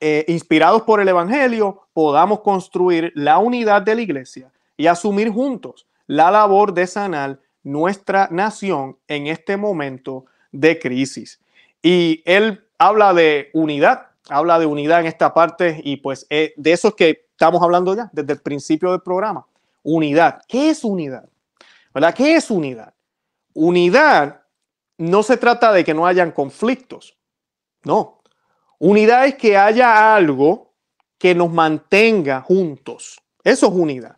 eh, inspirados por el Evangelio, podamos construir la unidad de la iglesia y asumir juntos la labor de sanar nuestra nación en este momento de crisis. Y él habla de unidad, habla de unidad en esta parte y pues eh, de eso es que estamos hablando ya desde el principio del programa. Unidad. ¿Qué es unidad? ¿Verdad? ¿Qué es unidad? Unidad no se trata de que no hayan conflictos. No. Unidad es que haya algo que nos mantenga juntos. Eso es unidad.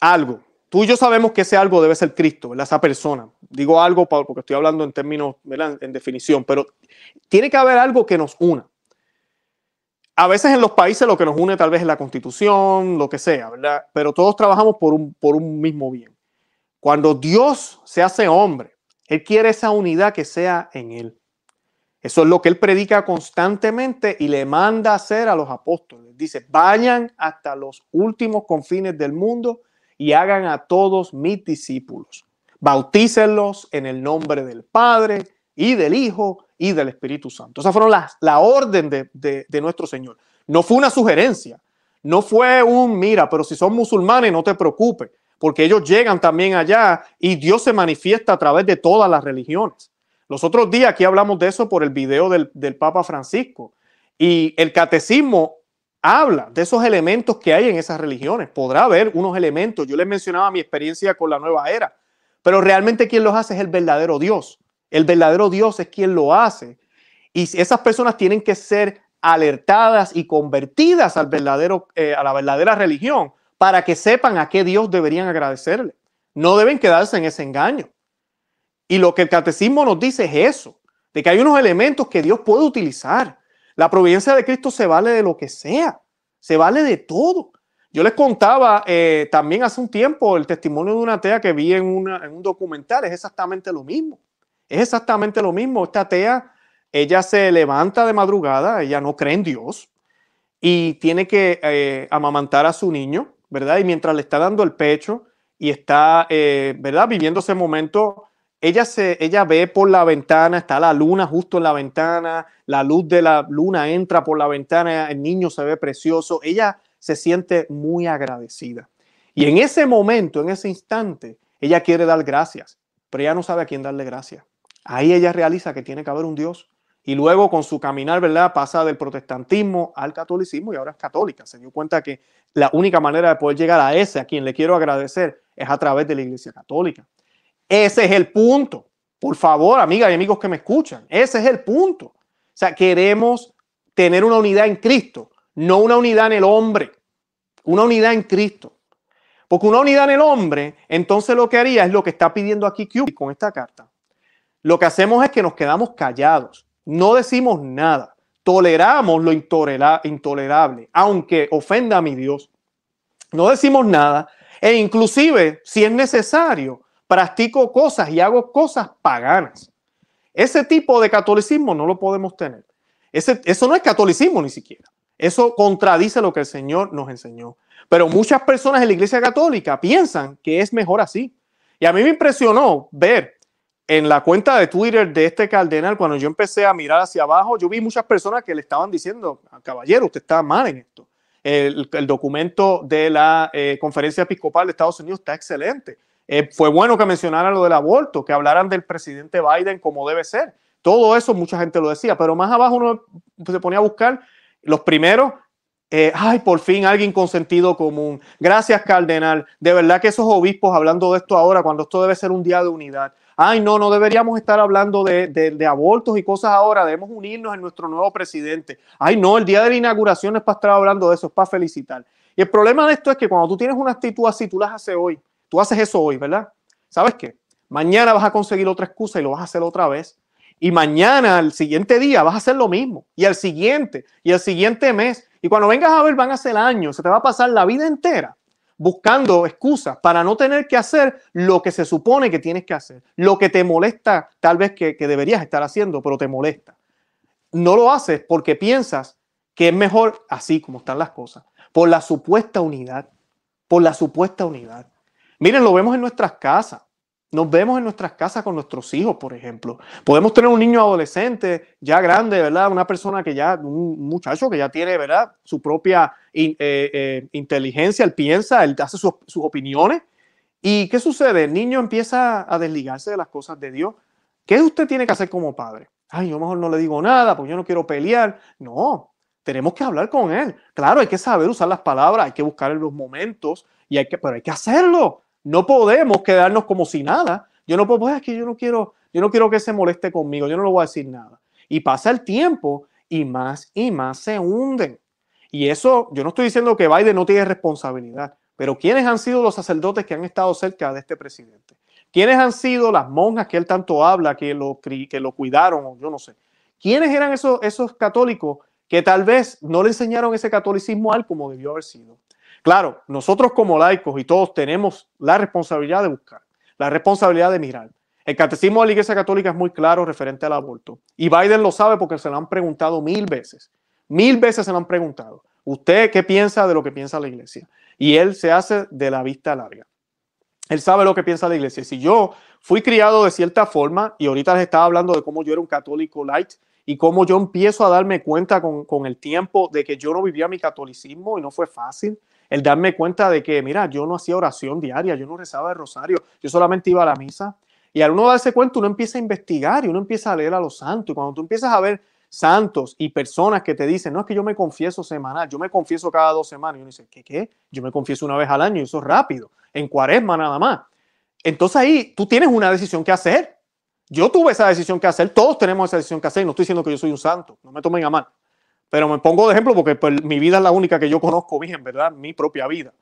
algo. Tú y yo sabemos que ese algo debe ser Cristo. Esa persona. Digo algo porque estoy hablando en términos. En definición, pero tiene que haber algo que nos una. A veces en los países lo que nos une tal vez es la constitución, lo que sea, ¿verdad? Pero todos trabajamos por un, por un mismo bien. Cuando Dios se hace hombre, Él quiere esa unidad que sea en Él. Eso es lo que Él predica constantemente y le manda hacer a los apóstoles. Dice, vayan hasta los últimos confines del mundo y hagan a todos mis discípulos. Bautícenlos en el nombre del Padre y del Hijo y del Espíritu Santo. Esa fueron la orden de, de nuestro Señor. No fue una sugerencia, no fue un, mira, pero si son musulmanes, no te preocupes, porque ellos llegan también allá y Dios se manifiesta a través de todas las religiones. Los otros días aquí hablamos de eso por el video del, del Papa Francisco y el catecismo habla de esos elementos que hay en esas religiones. Podrá haber unos elementos. Yo les mencionaba mi experiencia con la nueva era, pero realmente quien los hace es el verdadero Dios. El verdadero Dios es quien lo hace. Y esas personas tienen que ser alertadas y convertidas eh, a la verdadera religión para que sepan a qué Dios deberían agradecerle. No deben quedarse en ese engaño. Y lo que el catecismo nos dice es eso, de que hay unos elementos que Dios puede utilizar la providencia de Cristo se vale de lo que sea, se vale de todo. Yo les contaba eh, también hace un tiempo el testimonio de una tea que vi en, un documental, es exactamente lo mismo. Es exactamente lo mismo. Esta tea, ella se levanta de madrugada, ella no cree en Dios y tiene que eh, amamantar a su niño, ¿verdad? Y mientras le está dando el pecho y está, eh, ¿verdad? Viviendo ese momento, ella, se, ella ve por la ventana, está la luna justo en la ventana, la luz de la luna entra por la ventana, el niño se ve precioso, ella se siente muy agradecida. Y en ese momento, en ese instante, ella quiere dar gracias, pero ella no sabe a quién darle gracias. Ahí ella realiza que tiene que haber un Dios. Y luego con su caminar, ¿verdad? Pasa del protestantismo al catolicismo y ahora es católica. Se dio cuenta que la única manera de poder llegar a ese, a quien le quiero agradecer, es a través de la Iglesia Católica. Ese es el punto. Por favor, amigas y amigos que me escuchan, ese es el punto. O sea, queremos tener una unidad en Cristo, no una unidad en el hombre, una unidad en Cristo. Porque una unidad en el hombre, entonces lo que haría es lo que está pidiendo aquí Q con esta carta. Lo que hacemos es que nos quedamos callados, no decimos nada, toleramos lo intolerable, aunque ofenda a mi Dios. No decimos nada e inclusive, si es necesario, practico cosas y hago cosas paganas. Ese tipo de catolicismo no lo podemos tener. Ese, eso no es catolicismo ni siquiera. Eso contradice lo que el Señor nos enseñó. Pero muchas personas en la Iglesia Católica piensan que es mejor así. Y a mí me impresionó ver en la cuenta de Twitter de este cardenal, cuando yo empecé a mirar hacia abajo, yo vi muchas personas que le estaban diciendo, caballero, usted está mal en esto. El, documento de la eh, Conferencia Episcopal de Estados Unidos está excelente. Eh, fue bueno que mencionaran lo del aborto, que hablaran del presidente Biden como debe ser. Todo eso mucha gente lo decía, pero más abajo uno se ponía a buscar los primeros. Eh, ay, por fin alguien con sentido común. Gracias, cardenal. De verdad que esos obispos hablando de esto ahora, cuando esto debe ser un día de unidad. Ay, no, no deberíamos estar hablando de, abortos y cosas ahora. Debemos unirnos en nuestro nuevo presidente. Ay, no, el día de la inauguración es para estar hablando de eso, es para felicitar. Y el problema de esto es que cuando tú tienes una actitud así, tú las haces hoy. Tú haces eso hoy, ¿verdad? ¿Sabes qué? Mañana vas a conseguir otra excusa y lo vas a hacer otra vez. Y mañana, al siguiente día, vas a hacer lo mismo. Y al siguiente, y al siguiente mes. Y cuando vengas a ver, van a ser años. Se te va a pasar la vida entera buscando excusas para no tener que hacer lo que se supone que tienes que hacer. Lo que te molesta, tal vez que, que deberías estar haciendo, pero te molesta. No lo haces porque piensas que es mejor así como están las cosas. Por la supuesta unidad. Por la supuesta unidad. Miren, lo vemos en nuestras casas. Nos vemos en nuestras casas con nuestros hijos, por ejemplo. Podemos tener un niño adolescente ya grande, ¿verdad? Una persona que ya, un muchacho que ya tiene, ¿verdad? Su propia eh, eh, inteligencia, él piensa, él hace sus, opiniones. ¿Y qué sucede? El niño empieza a desligarse de las cosas de Dios. ¿Qué usted tiene que hacer como padre? Ay, yo mejor no le digo nada porque yo no quiero pelear. No, tenemos que hablar con él. Claro, hay que saber usar las palabras, hay que buscar en los momentos, y hay que, pero hay que hacerlo. No podemos quedarnos como si nada. Yo no puedo, pues es que yo no quiero, yo no quiero que se moleste conmigo, yo no le voy a decir nada. Y pasa el tiempo y más y más se hunden. Y eso, yo no estoy diciendo que Biden no tiene responsabilidad. Pero ¿quiénes han sido los sacerdotes que han estado cerca de este presidente? ¿Quiénes han sido las monjas que él tanto habla, que lo, que lo cuidaron, yo no sé? ¿Quiénes eran esos, esos católicos que tal vez no le enseñaron ese catolicismo a él como debió haber sido? Claro, nosotros como laicos y todos tenemos la responsabilidad de buscar, la responsabilidad de mirar. El catecismo de la Iglesia Católica es muy claro referente al aborto. Y Biden lo sabe porque se lo han preguntado mil veces. Mil veces se lo han preguntado. ¿Usted qué piensa de lo que piensa la Iglesia? Y él se hace de la vista larga. Él sabe lo que piensa la Iglesia. Si yo fui criado de cierta forma y ahorita les estaba hablando de cómo yo era un católico light y cómo yo empiezo a darme cuenta con, con el tiempo de que yo no vivía mi catolicismo y no fue fácil el darme cuenta de que, mira, yo no hacía oración diaria, yo no rezaba el rosario, yo solamente iba a la misa. Y al uno darse cuenta, uno empieza a investigar y uno empieza a leer a los santos. Y cuando tú empiezas a ver santos y personas que te dicen, no es que yo me confieso semanal, yo me confieso cada dos semanas. Y uno dice, ¿qué qué? Yo me confieso una vez al año y eso es rápido, en cuaresma nada más. Entonces ahí tú tienes una decisión que hacer. Yo tuve esa decisión que hacer, todos tenemos esa decisión que hacer. No estoy diciendo que yo soy un santo, no me tomen a mal. Pero me pongo de ejemplo porque pues, mi vida es la única que yo conozco bien, ¿verdad? Mi propia vida.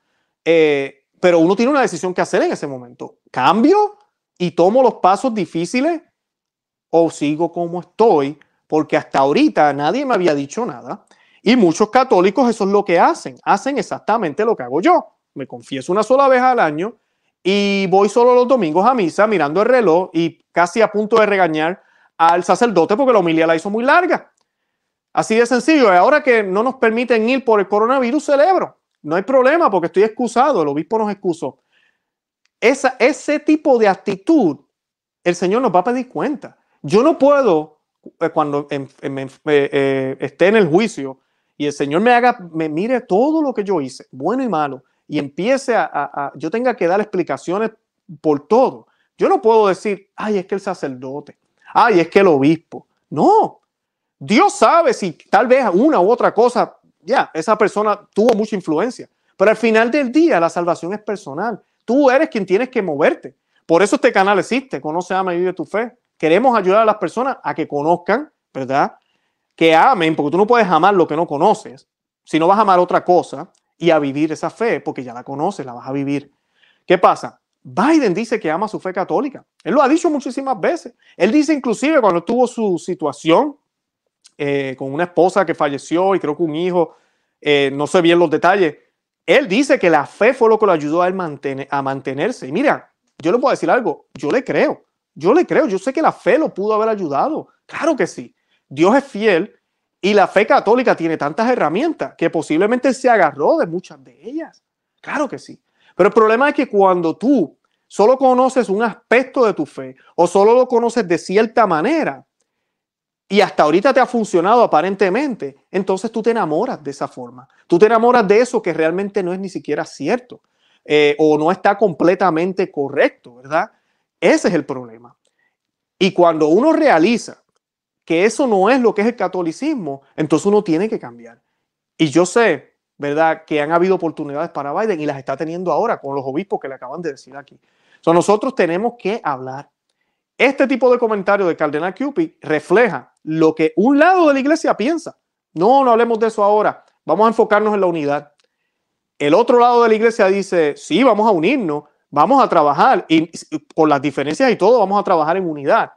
Eh, pero uno tiene una decisión que hacer en ese momento. ¿Cambio y tomo los pasos difíciles o sigo como estoy, porque hasta ahorita nadie me había dicho nada. Y muchos católicos eso es lo que hacen, hacen exactamente lo que hago yo. Me confieso una sola vez al año y voy solo los domingos a misa mirando el reloj y casi a punto de regañar al sacerdote porque la homilía la hizo muy larga. Así de sencillo. Ahora que no nos permiten ir por el coronavirus, celebro. No hay problema porque estoy excusado, el obispo nos excusó ese tipo de actitud, el Señor nos va a pedir cuenta. Yo no puedo, eh, cuando eh, eh, esté en el juicio y el Señor me haga, me mire todo lo que yo hice, bueno y malo, y empiece a, yo tenga que dar explicaciones por todo. Yo no puedo decir, ay, es que el sacerdote, ay, es que el obispo. No, Dios sabe si tal vez una u otra cosa, ya, esa persona tuvo mucha influencia, pero al final del día la salvación es personal. Tú eres quien tienes que moverte. Por eso este canal existe, Conoce, Ama y Vive tu Fe. Queremos ayudar a las personas a que conozcan, ¿verdad? Que amen, porque tú no puedes amar lo que no conoces, si no vas a amar otra cosa y a vivir esa fe, porque ya la conoces, la vas a vivir. ¿Qué pasa? Biden dice que ama su fe católica. Él lo ha dicho muchísimas veces. Él dice inclusive cuando tuvo su situación eh, con una esposa que falleció y creo que un hijo, eh, no sé bien los detalles, él dice que la fe fue lo que lo ayudó a él a mantenerse. Y mira, yo le puedo decir algo, yo le creo, yo le creo, yo sé que la fe lo pudo haber ayudado. Claro que sí. Dios es fiel y la fe católica tiene tantas herramientas que posiblemente se agarró de muchas de ellas. Claro que sí. Pero el problema es que cuando tú solo conoces un aspecto de tu fe o solo lo conoces de cierta manera, y hasta ahorita te ha funcionado aparentemente, entonces tú te enamoras de esa forma. Tú te enamoras de eso que realmente no es ni siquiera cierto eh, o no está completamente correcto, ¿verdad? Ese es el problema. Y cuando uno realiza que eso no es lo que es el catolicismo, entonces uno tiene que cambiar. Y yo sé, ¿verdad?, que han habido oportunidades para Biden y las está teniendo ahora con los obispos que le acaban de decir aquí. So, nosotros tenemos que hablar. Este tipo de comentario de Cardenal Cupid refleja lo que un lado de la iglesia piensa. No, no hablemos de eso ahora. Vamos a enfocarnos en la unidad. El otro lado de la iglesia dice, sí, vamos a unirnos, vamos a trabajar y con las diferencias y todo, vamos a trabajar en unidad.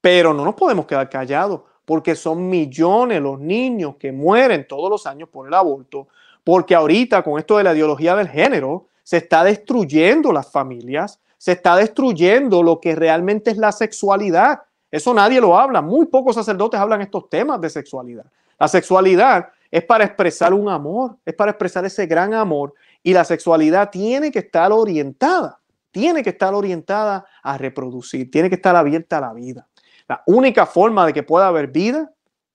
Pero no nos podemos quedar callados porque son millones los niños que mueren todos los años por el aborto, porque ahorita con esto de la ideología del género se está destruyendo las familias, se está destruyendo lo que realmente es la sexualidad. Eso nadie lo habla. Muy pocos sacerdotes hablan estos temas de sexualidad. La sexualidad es para expresar un amor, es para expresar ese gran amor y la sexualidad tiene que estar orientada, tiene que estar orientada a reproducir, tiene que estar abierta a la vida. La única forma de que pueda haber vida,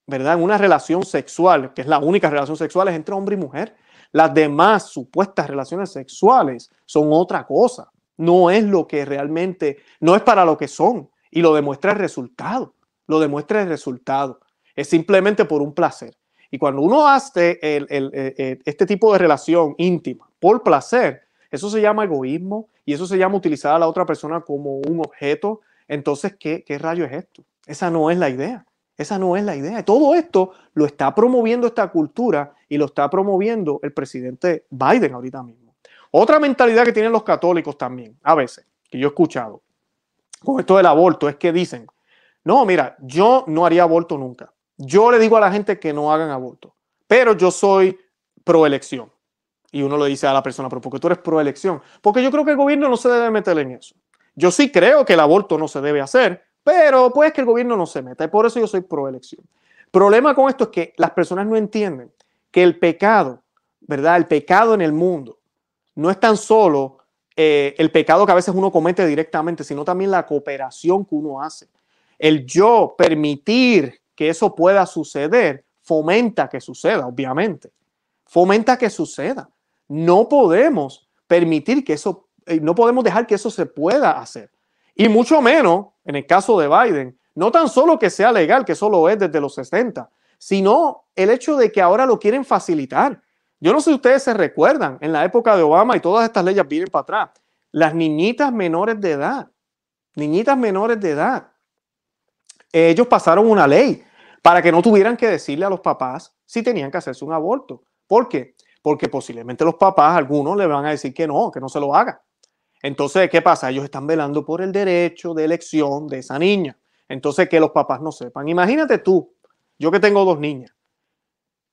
¿verdad? En una relación sexual, que es la única relación sexual, es entre hombre y mujer. Las demás supuestas relaciones sexuales son otra cosa no es lo que realmente, no es para lo que son y lo demuestra el resultado, lo demuestra el resultado. Es simplemente por un placer. Y cuando uno hace este tipo de relación íntima por placer, eso se llama egoísmo y eso se llama utilizar a la otra persona como un objeto. Entonces, ¿qué, qué rayo es esto? Esa no es la idea. Esa no es la idea. Todo esto lo está promoviendo esta cultura y lo está promoviendo el presidente Biden ahorita mismo. Otra mentalidad que tienen los católicos también, a veces, que yo he escuchado, con esto del aborto, es que dicen, no, mira, yo no haría aborto nunca. Yo le digo a la gente que no hagan aborto, pero yo soy pro elección. Y uno le dice a la persona, pero ¿por qué tú eres pro elección? Porque yo creo que el gobierno no se debe meter en eso. Yo sí creo que el aborto no se debe hacer, pero pues que el gobierno no se meta. Y por eso yo soy pro elección. Problema con esto es que las personas no entienden que el pecado, ¿verdad? El pecado en el mundo no es tan solo eh, el pecado que a veces uno comete directamente, sino también la cooperación que uno hace. El yo permitir que eso pueda suceder fomenta que suceda, obviamente. Fomenta que suceda. No podemos permitir que eso, eh, no podemos dejar que eso se pueda hacer. Y mucho menos en el caso de Biden, no tan solo que sea legal, que solo es desde los 60, sino el hecho de que ahora lo quieren facilitar. Yo no sé si ustedes se recuerdan, en la época de Obama y todas estas leyes vienen para atrás, las niñitas menores de edad, niñitas menores de edad, ellos pasaron una ley para que no tuvieran que decirle a los papás si tenían que hacerse un aborto. ¿Por qué? Porque posiblemente los papás, algunos le van a decir que no, que no se lo haga. Entonces, ¿qué pasa? Ellos están velando por el derecho de elección de esa niña. Entonces, que los papás no sepan. Imagínate tú, yo que tengo dos niñas,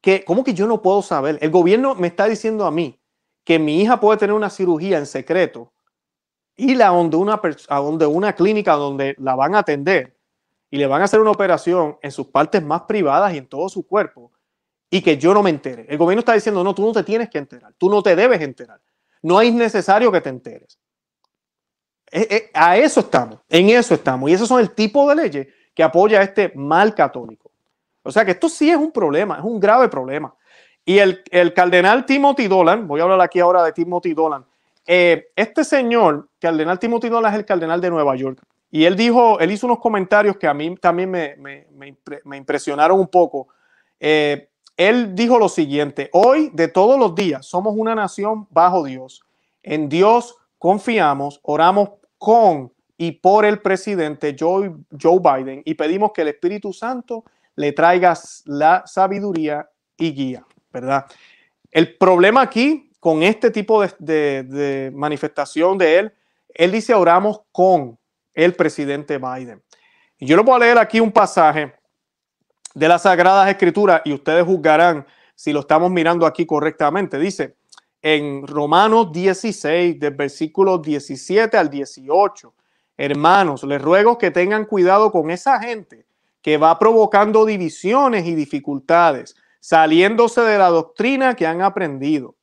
que, ¿cómo que yo no puedo saber? El gobierno me está diciendo a mí que mi hija puede tener una cirugía en secreto y a donde una, a donde una clínica donde la van a atender y le van a hacer una operación en sus partes más privadas y en todo su cuerpo y que yo no me entere. El gobierno está diciendo, no, tú no te tienes que enterar, tú no te debes enterar. No es necesario que te enteres. Eh, eh, a eso estamos, en eso estamos. Y esos son el tipo de leyes que apoya este mal católico. O sea que esto sí es un problema, es un grave problema. Y el, el cardenal Timothy Dolan, voy a hablar aquí ahora de Timothy Dolan, eh, este señor, cardenal Timothy Dolan, es el cardenal de Nueva York. Y él dijo, él hizo unos comentarios que a mí también me, me, impresionaron un poco. él dijo lo siguiente, hoy de todos los días somos una nación bajo Dios. En Dios confiamos, oramos con y por el presidente Joe, Joe Biden y pedimos que el Espíritu Santo le traiga la sabiduría y guía, ¿verdad? El problema aquí con este tipo de, manifestación de él, él dice oramos con el presidente Biden. Yo le voy a leer aquí un pasaje de las Sagradas Escrituras y ustedes juzgarán si lo estamos mirando aquí correctamente. Dice en Romanos 16, del versículo 17 al 18. Hermanos, les ruego que tengan cuidado con esa gente que va provocando divisiones y dificultades, saliéndose de la doctrina que han aprendido.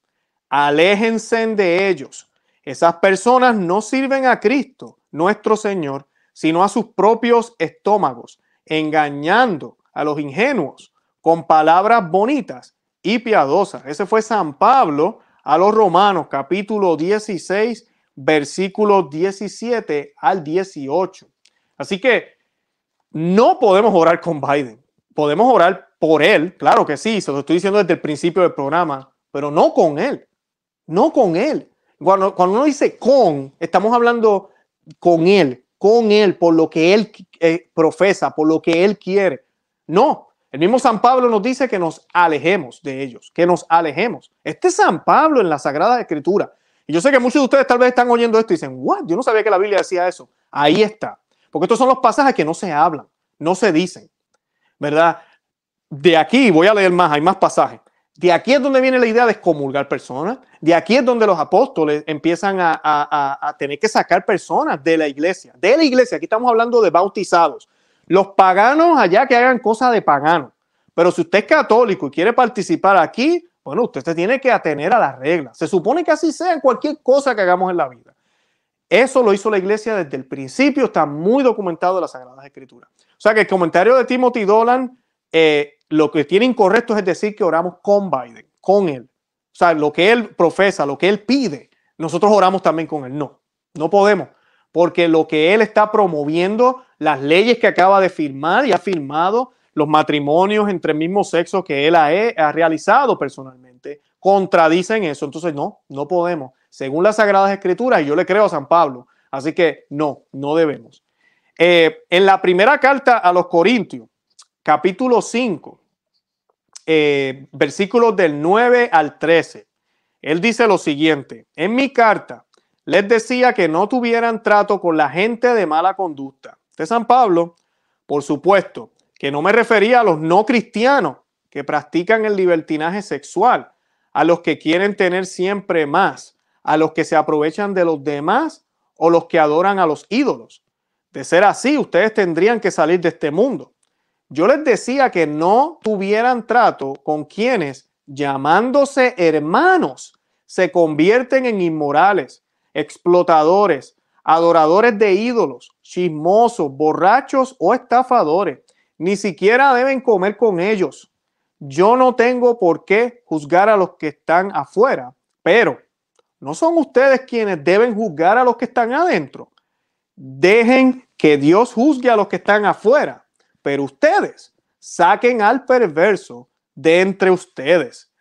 Aléjense de ellos. Esas personas no sirven a Cristo, nuestro Señor, sino a sus propios estómagos, engañando a los ingenuos con palabras bonitas y piadosas. Ese fue San Pablo a los Romanos capítulo 16, versículos 17 al 18. Así que no podemos orar con Biden. Podemos orar por él, claro que sí, se lo estoy diciendo desde el principio del programa, pero no con él. No con él. Cuando, cuando uno dice con, estamos hablando con él, con él, por lo que él eh, profesa, por lo que él quiere. No, el mismo San Pablo nos dice que nos alejemos de ellos, que nos alejemos. Este es San Pablo en la Sagrada Escritura. Y yo sé que muchos de ustedes tal vez están oyendo esto y dicen, ¿what? Yo no sabía que la Biblia decía eso. Ahí está. Porque estos son los pasajes que no se hablan, no se dicen. ¿Verdad? De aquí, voy a leer más, hay más pasajes. De aquí es donde viene la idea de excomulgar personas. De aquí es donde los apóstoles empiezan a, a, tener que sacar personas de la iglesia. De la iglesia, aquí estamos hablando de bautizados. Los paganos allá que hagan cosas de pagano. Pero si usted es católico y quiere participar aquí, bueno, usted se tiene que atener a las reglas. Se supone que así sea en cualquier cosa que hagamos en la vida. Eso lo hizo la iglesia desde el principio, está muy documentado en las Sagradas Escrituras. O sea que el comentario de Timothy Dolan, eh, lo que tiene incorrecto es decir que oramos con Biden, con él. O sea, lo que él profesa, lo que él pide, nosotros oramos también con él. No, no podemos porque lo que él está promoviendo, las leyes que acaba de firmar y ha firmado, los matrimonios entre el mismo sexo que él ha, realizado personalmente, contradicen eso. Entonces, no, no podemos. Según las Sagradas Escrituras, y yo le creo a San Pablo, así que no, no debemos. Eh, en la primera carta a los Corintios, capítulo 5, eh, versículos del 9 al 13, Él dice lo siguiente, en mi carta les decía que no tuvieran trato con la gente de mala conducta. De San Pablo, por supuesto, que no me refería a los no cristianos que practican el libertinaje sexual, a los que quieren tener siempre más, a los que se aprovechan de los demás o los que adoran a los ídolos. De ser así, ustedes tendrían que salir de este mundo. Yo les decía que no tuvieran trato con quienes, llamándose hermanos, se convierten en inmorales, explotadores, adoradores de ídolos, chismosos, borrachos o estafadores. Ni siquiera deben comer con ellos. Yo no tengo por qué juzgar a los que están afuera, pero no son ustedes quienes deben juzgar a los que están adentro. Dejen que Dios juzgue a los que están afuera, pero ustedes saquen al perverso de entre ustedes.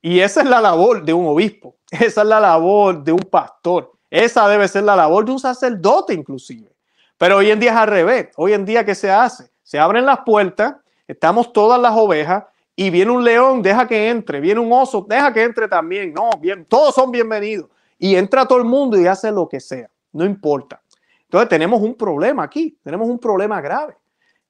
Y esa es la labor de un obispo, esa es la labor de un pastor, esa debe ser la labor de un sacerdote inclusive. Pero hoy en día es al revés. Hoy en día, ¿qué se hace? Se abren las puertas, estamos todas las ovejas y viene un león, deja que entre, viene un oso, deja que entre también. No, bien, todos son bienvenidos. Y entra todo el mundo y hace lo que sea, no importa. Entonces tenemos un problema aquí, tenemos un problema grave.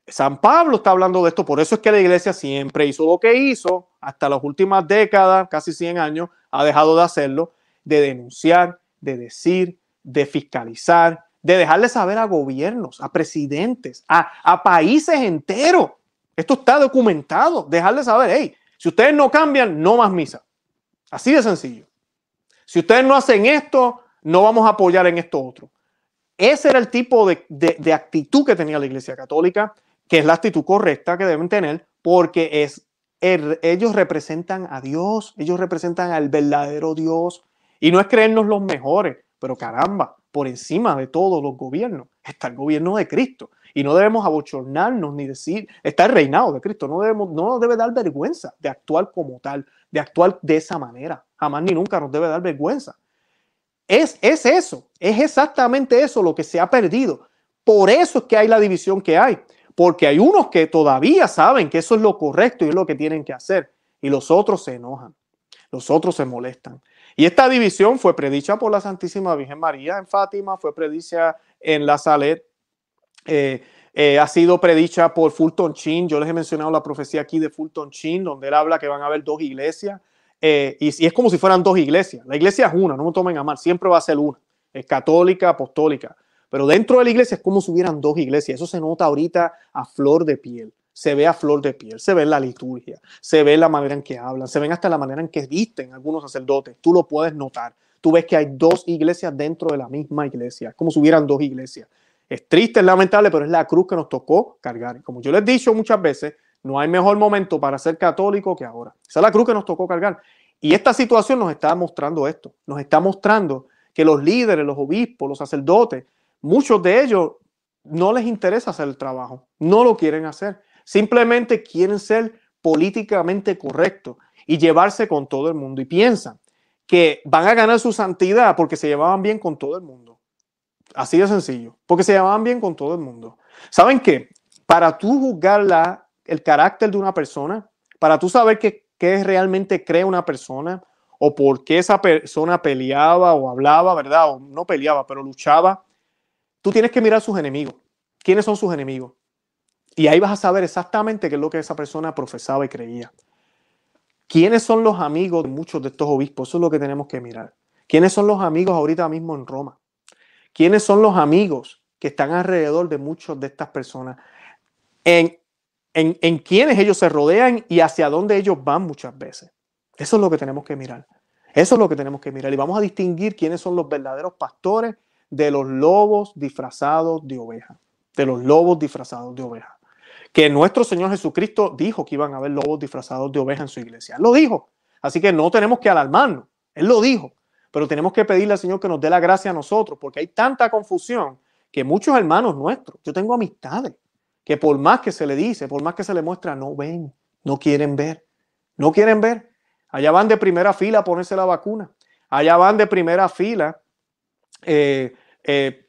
San Pablo está hablando de esto, por eso es que la iglesia siempre hizo lo que hizo, hasta las últimas décadas, casi 100 años, ha dejado de hacerlo, de denunciar, de decir, de fiscalizar, de dejarle saber a gobiernos, a presidentes, a, a países enteros. Esto está documentado. Dejarle saber, hey, si ustedes no cambian, no más misa. Así de sencillo. Si ustedes no hacen esto, no vamos a apoyar en esto otro. Ese era el tipo de, de, actitud que tenía la Iglesia Católica, que es la actitud correcta que deben tener, porque es, ellos representan a Dios, ellos representan al verdadero Dios, y no es creernos los mejores, pero caramba, por encima de todos los gobiernos está el gobierno de Cristo. Y no debemos abochornarnos ni decir, está el reinado de Cristo, no, debemos, no nos debe dar vergüenza de actuar como tal, de actuar de esa manera. Jamás ni nunca nos debe dar vergüenza. Es, es eso, es exactamente eso lo que se ha perdido. Por eso es que hay la división que hay, porque hay unos que todavía saben que eso es lo correcto y es lo que tienen que hacer, y los otros se enojan, los otros se molestan. Y esta división fue predicha por la Santísima Virgen María en Fátima, fue predicha en la Salet, eh, eh, ha sido predicha por Fulton Chin. Yo les he mencionado la profecía aquí de Fulton Chin, donde él habla que van a haber dos iglesias. Eh, y, y, es como si fueran dos iglesias. La iglesia es una, no me tomen a mal, siempre va a ser una. Es católica, apostólica. Pero dentro de la iglesia es como si hubieran dos iglesias. Eso se nota ahorita a flor de piel se ve a flor de piel, se ve la liturgia, se ve la manera en que hablan, se ven hasta la manera en que visten algunos sacerdotes. Tú lo puedes notar. Tú ves que hay dos iglesias dentro de la misma iglesia, como si hubieran dos iglesias. Es triste, es lamentable, pero es la cruz que nos tocó cargar. Como yo les he dicho muchas veces, no hay mejor momento para ser católico que ahora. Esa es la cruz que nos tocó cargar. Y esta situación nos está mostrando esto. Nos está mostrando que los líderes, los obispos, los sacerdotes, muchos de ellos no les interesa hacer el trabajo, no lo quieren hacer. Simplemente quieren ser políticamente correctos y llevarse con todo el mundo. Y piensan que van a ganar su santidad porque se llevaban bien con todo el mundo. Así de sencillo, porque se llevaban bien con todo el mundo. ¿Saben qué? Para tú juzgar la, el carácter de una persona, para tú saber qué, qué realmente cree una persona o por qué esa persona peleaba o hablaba, ¿verdad? O no peleaba, pero luchaba, tú tienes que mirar sus enemigos. ¿Quiénes son sus enemigos? Y ahí vas a saber exactamente qué es lo que esa persona profesaba y creía. ¿Quiénes son los amigos de muchos de estos obispos? Eso es lo que tenemos que mirar. ¿Quiénes son los amigos ahorita mismo en Roma? ¿Quiénes son los amigos que están alrededor de muchos de estas personas? En, en, en quiénes ellos se rodean y hacia dónde ellos van muchas veces. Eso es lo que tenemos que mirar. Eso es lo que tenemos que mirar. Y vamos a distinguir quiénes son los verdaderos pastores de los lobos disfrazados de oveja. De los lobos disfrazados de oveja que nuestro Señor Jesucristo dijo que iban a haber lobos disfrazados de oveja en su iglesia. Él lo dijo. Así que no tenemos que alarmarnos. Él lo dijo. Pero tenemos que pedirle al Señor que nos dé la gracia a nosotros, porque hay tanta confusión que muchos hermanos nuestros, yo tengo amistades, que por más que se le dice, por más que se le muestra, no ven, no quieren ver, no quieren ver. Allá van de primera fila a ponerse la vacuna. Allá van de primera fila eh, eh,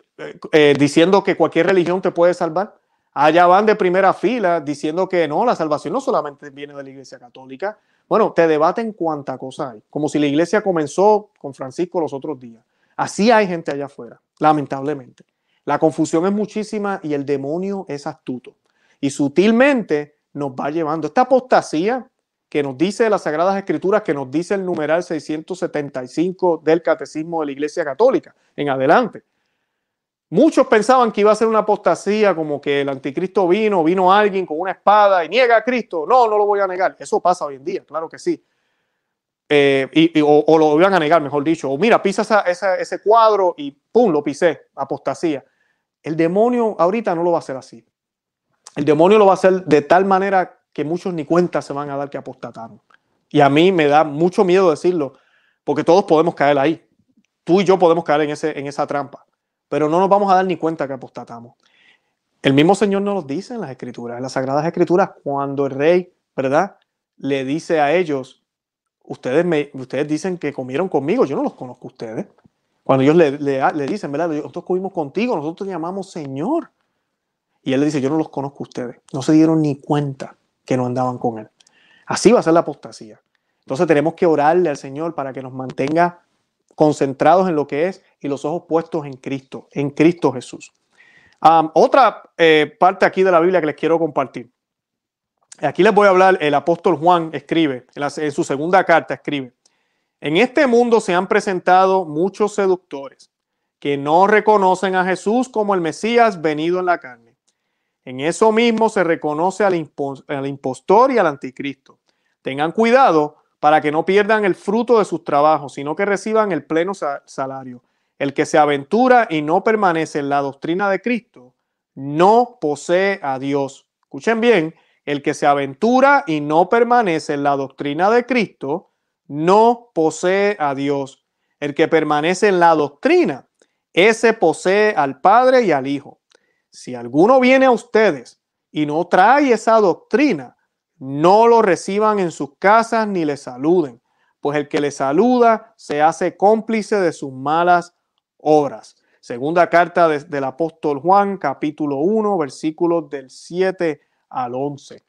eh, diciendo que cualquier religión te puede salvar. Allá van de primera fila diciendo que no, la salvación no solamente viene de la Iglesia Católica, Bueno, te debaten cuánta cosa hay, como si la iglesia comenzó con Francisco los otros días. Así hay gente allá afuera, lamentablemente. La confusión es muchísima y el demonio es astuto. Y sutilmente nos va llevando. Esta apostasía que nos dice las Sagradas Escrituras, que nos dice el numeral 675 del Catecismo de la Iglesia Católica, en adelante. Muchos pensaban que iba a ser una apostasía, como que el anticristo vino, vino alguien con una espada y niega a Cristo. No, no lo voy a negar. Eso pasa hoy en día, claro que sí. Eh, y, o, lo iban a negar, mejor dicho. O mira, pisa ese cuadro y ¡pum! lo pisé. Apostasía. El demonio ahorita no lo va a hacer así. El demonio lo va a hacer de tal manera que muchos ni cuenta se van a dar que apostataron. Y a mí me da mucho miedo decirlo, porque todos podemos caer ahí. Tú y yo podemos caer en, ese, en esa trampa pero no nos vamos a dar ni cuenta que apostatamos. El mismo Señor nos dice en las Escrituras, en las Sagradas Escrituras, cuando el rey, ¿verdad? Le dice a ellos, ustedes, me, ustedes dicen que comieron conmigo, yo no los conozco a ustedes. Cuando ellos le, le, dicen, ¿verdad? Nosotros comimos contigo, nosotros te llamamos Señor. Y él le dice, yo no los conozco a ustedes. No se dieron ni cuenta que no andaban con él. Así va a ser la apostasía. Entonces tenemos que orarle al Señor para que nos mantenga concentrados en lo que es y los ojos puestos en Cristo, en Cristo Jesús. otra eh, parte aquí de la Biblia que les quiero compartir. Aquí les voy a hablar, el apóstol Juan escribe, en, su segunda carta escribe, en este mundo se han presentado muchos seductores que no reconocen a Jesús como el Mesías venido en la carne. En eso mismo se reconoce al impostor y al anticristo. Tengan cuidado para que no pierdan el fruto de sus trabajos, sino que reciban el pleno salario. El que se aventura y no permanece en la doctrina de Cristo, no posee a Dios. Escuchen bien, el que se aventura y no permanece en la doctrina de Cristo, no posee a Dios. El que permanece en la doctrina, ese posee al Padre y al Hijo. Si alguno viene a ustedes y no trae esa doctrina, no lo reciban en sus casas ni le saluden, pues el que le saluda se hace cómplice de sus malas obras. Segunda carta del apóstol Juan, capítulo 1, versículos del 7 al 11.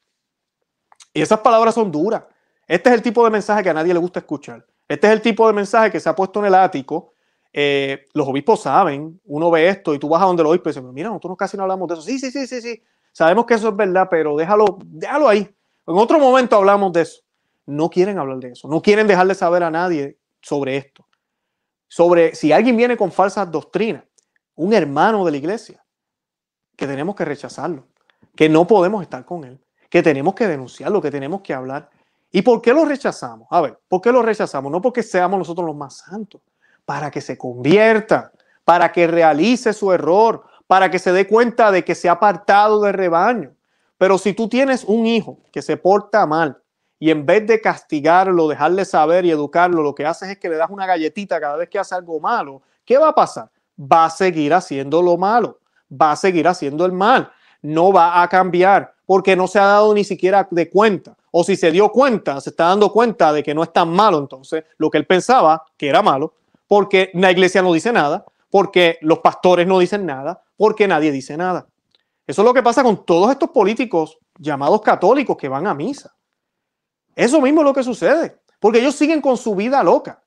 Y esas palabras son duras. Este es el tipo de mensaje que a nadie le gusta escuchar. Este es el tipo de mensaje que se ha puesto en el ático. Eh, los obispos saben, uno ve esto y tú vas a donde los obispos y dices, mira, nosotros casi no hablamos de eso. Sí, sí, sí, sí, sí. Sabemos que eso es verdad, pero déjalo, déjalo ahí. En otro momento hablamos de eso. No quieren hablar de eso. No quieren dejarle saber a nadie sobre esto. Sobre si alguien viene con falsas doctrinas, un hermano de la iglesia, que tenemos que rechazarlo, que no podemos estar con él, que tenemos que denunciarlo, que tenemos que hablar. ¿Y por qué lo rechazamos? A ver, ¿por qué lo rechazamos? No porque seamos nosotros los más santos, para que se convierta, para que realice su error, para que se dé cuenta de que se ha apartado del rebaño. Pero si tú tienes un hijo que se porta mal y en vez de castigarlo, dejarle saber y educarlo, lo que haces es que le das una galletita cada vez que hace algo malo, ¿qué va a pasar? Va a seguir haciendo lo malo, va a seguir haciendo el mal, no va a cambiar porque no se ha dado ni siquiera de cuenta. O si se dio cuenta, se está dando cuenta de que no es tan malo entonces lo que él pensaba que era malo, porque la iglesia no dice nada, porque los pastores no dicen nada, porque nadie dice nada. Eso es lo que pasa con todos estos políticos llamados católicos que van a misa. Eso mismo es lo que sucede, porque ellos siguen con su vida loca.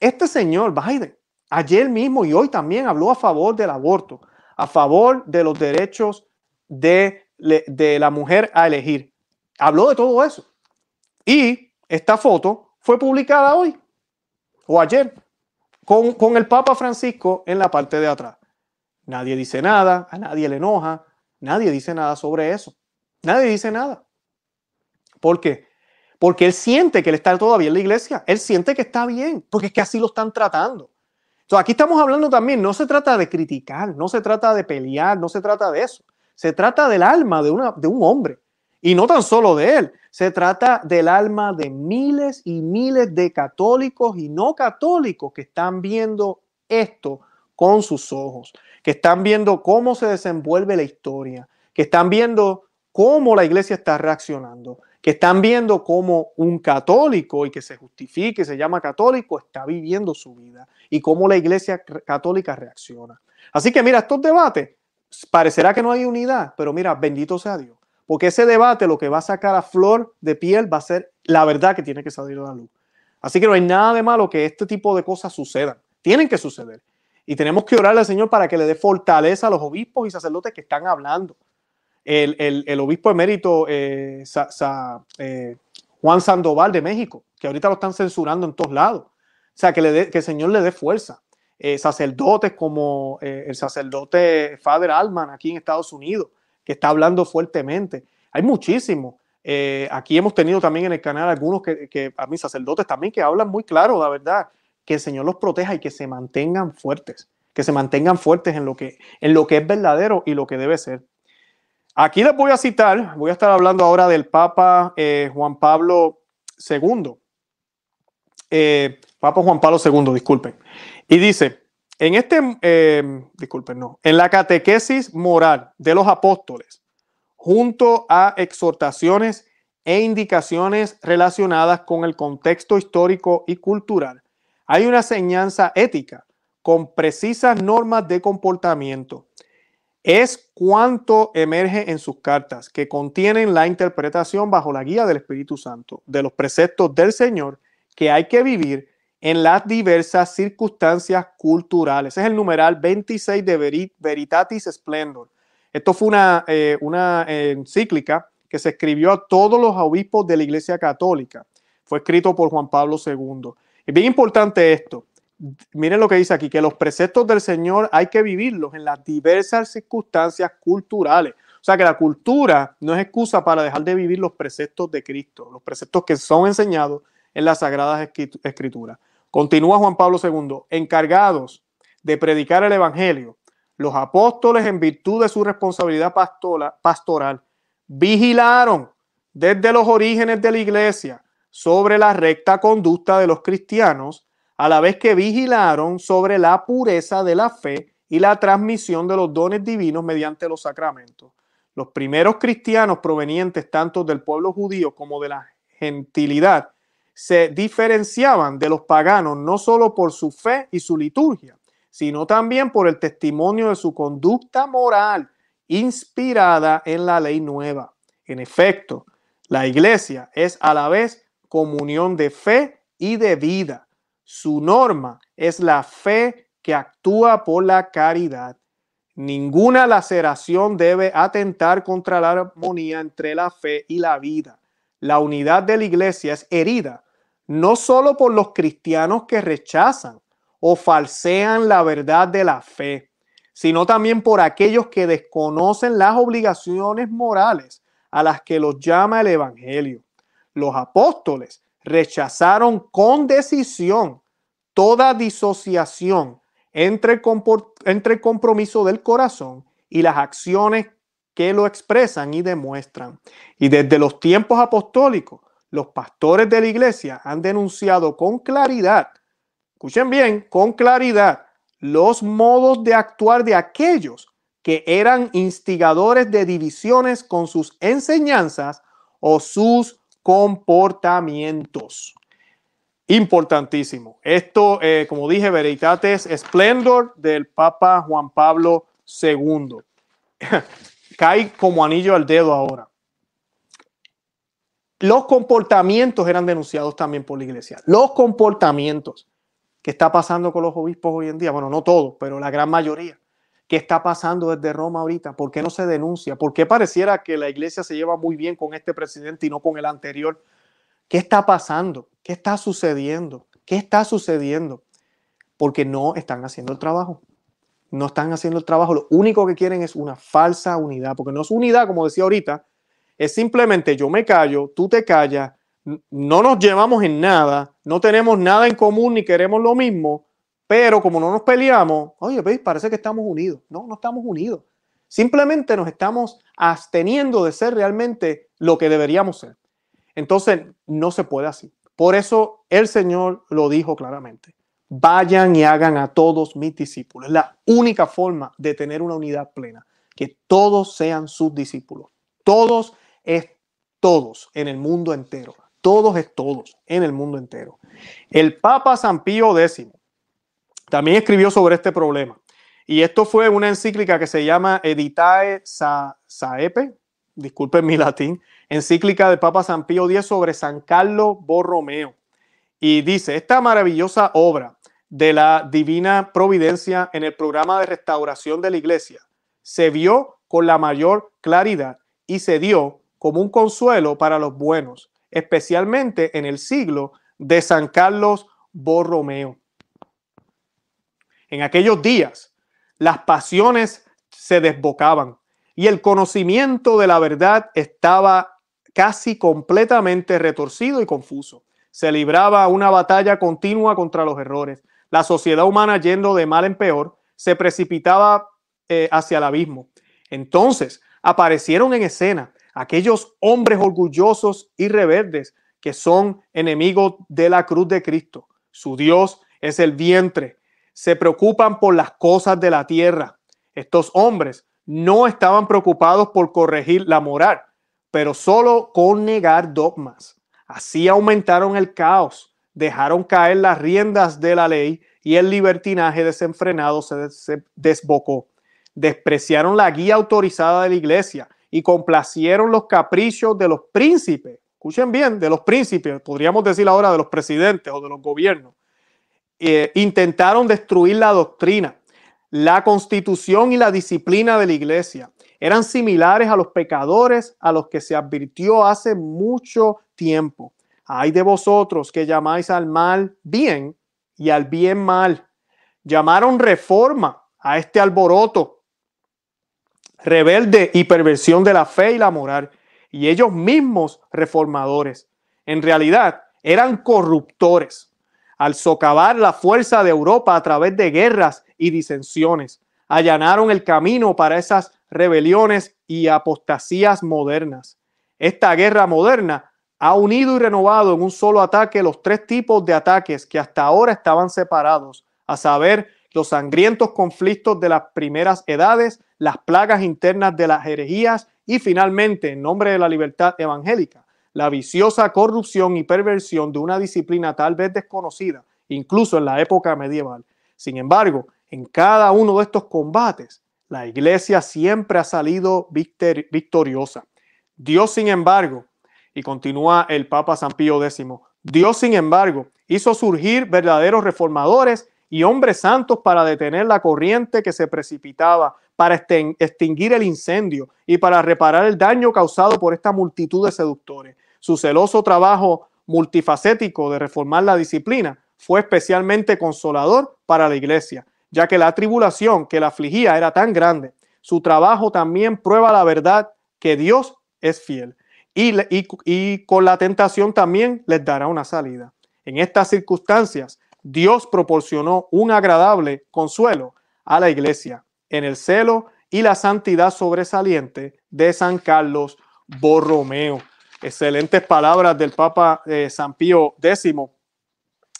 Este señor Biden, ayer mismo y hoy también habló a favor del aborto, a favor de los derechos de, la mujer a elegir. Habló de todo eso. Y esta foto fue publicada hoy o ayer con, con el Papa Francisco en la parte de atrás. Nadie dice nada, a nadie le enoja, Nadie dice nada sobre eso. Nadie dice nada. ¿Por qué? Porque él siente que él está todavía en la iglesia. Él siente que está bien, porque es que así lo están tratando. Entonces aquí estamos hablando también, no se trata de criticar, no se trata de pelear, no se trata de eso. Se trata del alma de, de un hombre. Y no tan solo de él, se trata del alma de miles y miles de católicos y no católicos que están viendo esto con sus ojos que están viendo cómo se desenvuelve la historia, que están viendo cómo la iglesia está reaccionando, que están viendo cómo un católico y que se justifique, se llama católico, está viviendo su vida y cómo la iglesia católica reacciona. Así que mira, estos debates, parecerá que no hay unidad, pero mira, bendito sea Dios, porque ese debate lo que va a sacar a flor de piel va a ser la verdad que tiene que salir a la luz. Así que no hay nada de malo que este tipo de cosas sucedan. Tienen que suceder. Y tenemos que orarle al Señor para que le dé fortaleza a los obispos y sacerdotes que están hablando. El, obispo emérito eh, eh, Juan Sandoval de México, que ahorita lo están censurando en todos lados. O sea, que, le que el Señor le dé fuerza. Eh, sacerdotes como el sacerdote Father Alman aquí en Estados Unidos, que está hablando fuertemente. Hay muchísimos. aquí hemos tenido también en el canal algunos que, que, a mis sacerdotes también que hablan muy claro, la verdad, que el Señor los proteja y que se mantengan fuertes, que se mantengan fuertes en lo que, en lo que es verdadero y lo que debe ser. Aquí les voy a citar, voy a estar hablando ahora del Papa eh, Juan Pablo II. Eh, Papa Juan Pablo II, disculpen. Y dice, en este, eh, disculpen, no, en la catequesis moral de los apóstoles, junto a exhortaciones e indicaciones relacionadas con el contexto histórico y cultural, hay una enseñanza ética con precisas normas de comportamiento. Es cuanto emerge en sus cartas, que contienen la interpretación bajo la guía del Espíritu Santo de los preceptos del Señor que hay que vivir en las diversas circunstancias culturales. es el numeral 26 de Veritatis Splendor. Esto fue una, eh, una encíclica que se escribió a todos los obispos de la Iglesia Católica. Fue escrito por Juan Pablo II. Es bien importante esto. Miren lo que dice aquí, que los preceptos del Señor hay que vivirlos en las diversas circunstancias culturales. O sea que la cultura no es excusa para dejar de vivir los preceptos de Cristo, los preceptos que son enseñados en las Sagradas Escrituras. Continúa Juan Pablo II, encargados de predicar el Evangelio, los apóstoles en virtud de su responsabilidad pastoral vigilaron desde los orígenes de la iglesia sobre la recta conducta de los cristianos, a la vez que vigilaron sobre la pureza de la fe y la transmisión de los dones divinos mediante los sacramentos. Los primeros cristianos provenientes tanto del pueblo judío como de la gentilidad se diferenciaban de los paganos no solo por su fe y su liturgia, sino también por el testimonio de su conducta moral inspirada en la ley nueva. En efecto, la iglesia es a la vez comunión de fe y de vida. Su norma es la fe que actúa por la caridad. Ninguna laceración debe atentar contra la armonía entre la fe y la vida. La unidad de la iglesia es herida no solo por los cristianos que rechazan o falsean la verdad de la fe, sino también por aquellos que desconocen las obligaciones morales a las que los llama el Evangelio los apóstoles rechazaron con decisión toda disociación entre, entre compromiso del corazón y las acciones que lo expresan y demuestran. Y desde los tiempos apostólicos, los pastores de la iglesia han denunciado con claridad, escuchen bien, con claridad, los modos de actuar de aquellos que eran instigadores de divisiones con sus enseñanzas o sus comportamientos. Importantísimo. Esto, eh, como dije, Veritates Splendor del Papa Juan Pablo II. Cae como anillo al dedo ahora. Los comportamientos eran denunciados también por la iglesia. Los comportamientos. ¿Qué está pasando con los obispos hoy en día? Bueno, no todos, pero la gran mayoría. ¿Qué está pasando desde Roma ahorita? ¿Por qué no se denuncia? ¿Por qué pareciera que la iglesia se lleva muy bien con este presidente y no con el anterior? ¿Qué está pasando? ¿Qué está sucediendo? ¿Qué está sucediendo? Porque no están haciendo el trabajo. No están haciendo el trabajo. Lo único que quieren es una falsa unidad, porque no es unidad, como decía ahorita, es simplemente yo me callo, tú te callas, no nos llevamos en nada, no tenemos nada en común ni queremos lo mismo, pero como no nos peleamos, oye, ¿veis? parece que estamos unidos. No, no estamos unidos. Simplemente nos estamos absteniendo de ser realmente lo que deberíamos ser. Entonces, no se puede así. Por eso el Señor lo dijo claramente. Vayan y hagan a todos mis discípulos. Es la única forma de tener una unidad plena. Que todos sean sus discípulos. Todos es todos en el mundo entero. Todos es todos en el mundo entero. El Papa San Pío X también escribió sobre este problema. Y esto fue una encíclica que se llama Editae Saepe, disculpen mi latín, encíclica del Papa San Pío X sobre San Carlos Borromeo. Y dice, esta maravillosa obra de la divina providencia en el programa de restauración de la iglesia se vio con la mayor claridad y se dio como un consuelo para los buenos, especialmente en el siglo de San Carlos Borromeo. En aquellos días, las pasiones se desbocaban y el conocimiento de la verdad estaba casi completamente retorcido y confuso. Se libraba una batalla continua contra los errores. La sociedad humana, yendo de mal en peor, se precipitaba eh, hacia el abismo. Entonces aparecieron en escena aquellos hombres orgullosos y rebeldes que son enemigos de la cruz de Cristo. Su Dios es el vientre. Se preocupan por las cosas de la tierra. Estos hombres no estaban preocupados por corregir la moral, pero solo con negar dogmas. Así aumentaron el caos, dejaron caer las riendas de la ley y el libertinaje desenfrenado se desbocó. Despreciaron la guía autorizada de la iglesia y complacieron los caprichos de los príncipes. Escuchen bien, de los príncipes, podríamos decir ahora de los presidentes o de los gobiernos. Eh, intentaron destruir la doctrina, la constitución y la disciplina de la iglesia. Eran similares a los pecadores a los que se advirtió hace mucho tiempo. Hay de vosotros que llamáis al mal bien y al bien mal. Llamaron reforma a este alboroto rebelde y perversión de la fe y la moral, y ellos mismos reformadores. En realidad eran corruptores al socavar la fuerza de Europa a través de guerras y disensiones. Allanaron el camino para esas rebeliones y apostasías modernas. Esta guerra moderna ha unido y renovado en un solo ataque los tres tipos de ataques que hasta ahora estaban separados, a saber, los sangrientos conflictos de las primeras edades, las plagas internas de las herejías y finalmente, en nombre de la libertad evangélica, la viciosa corrupción y perversión de una disciplina tal vez desconocida, incluso en la época medieval. Sin embargo, en cada uno de estos combates, la iglesia siempre ha salido victoriosa. Dios, sin embargo, y continúa el Papa San Pío X, Dios, sin embargo, hizo surgir verdaderos reformadores y hombres santos para detener la corriente que se precipitaba, para extinguir el incendio y para reparar el daño causado por esta multitud de seductores. Su celoso trabajo multifacético de reformar la disciplina fue especialmente consolador para la iglesia, ya que la tribulación que la afligía era tan grande. Su trabajo también prueba la verdad que Dios es fiel y, con la tentación también les dará una salida. En estas circunstancias, Dios proporcionó un agradable consuelo a la iglesia en el celo y la santidad sobresaliente de San Carlos Borromeo. Excelentes palabras del Papa eh, San Pío X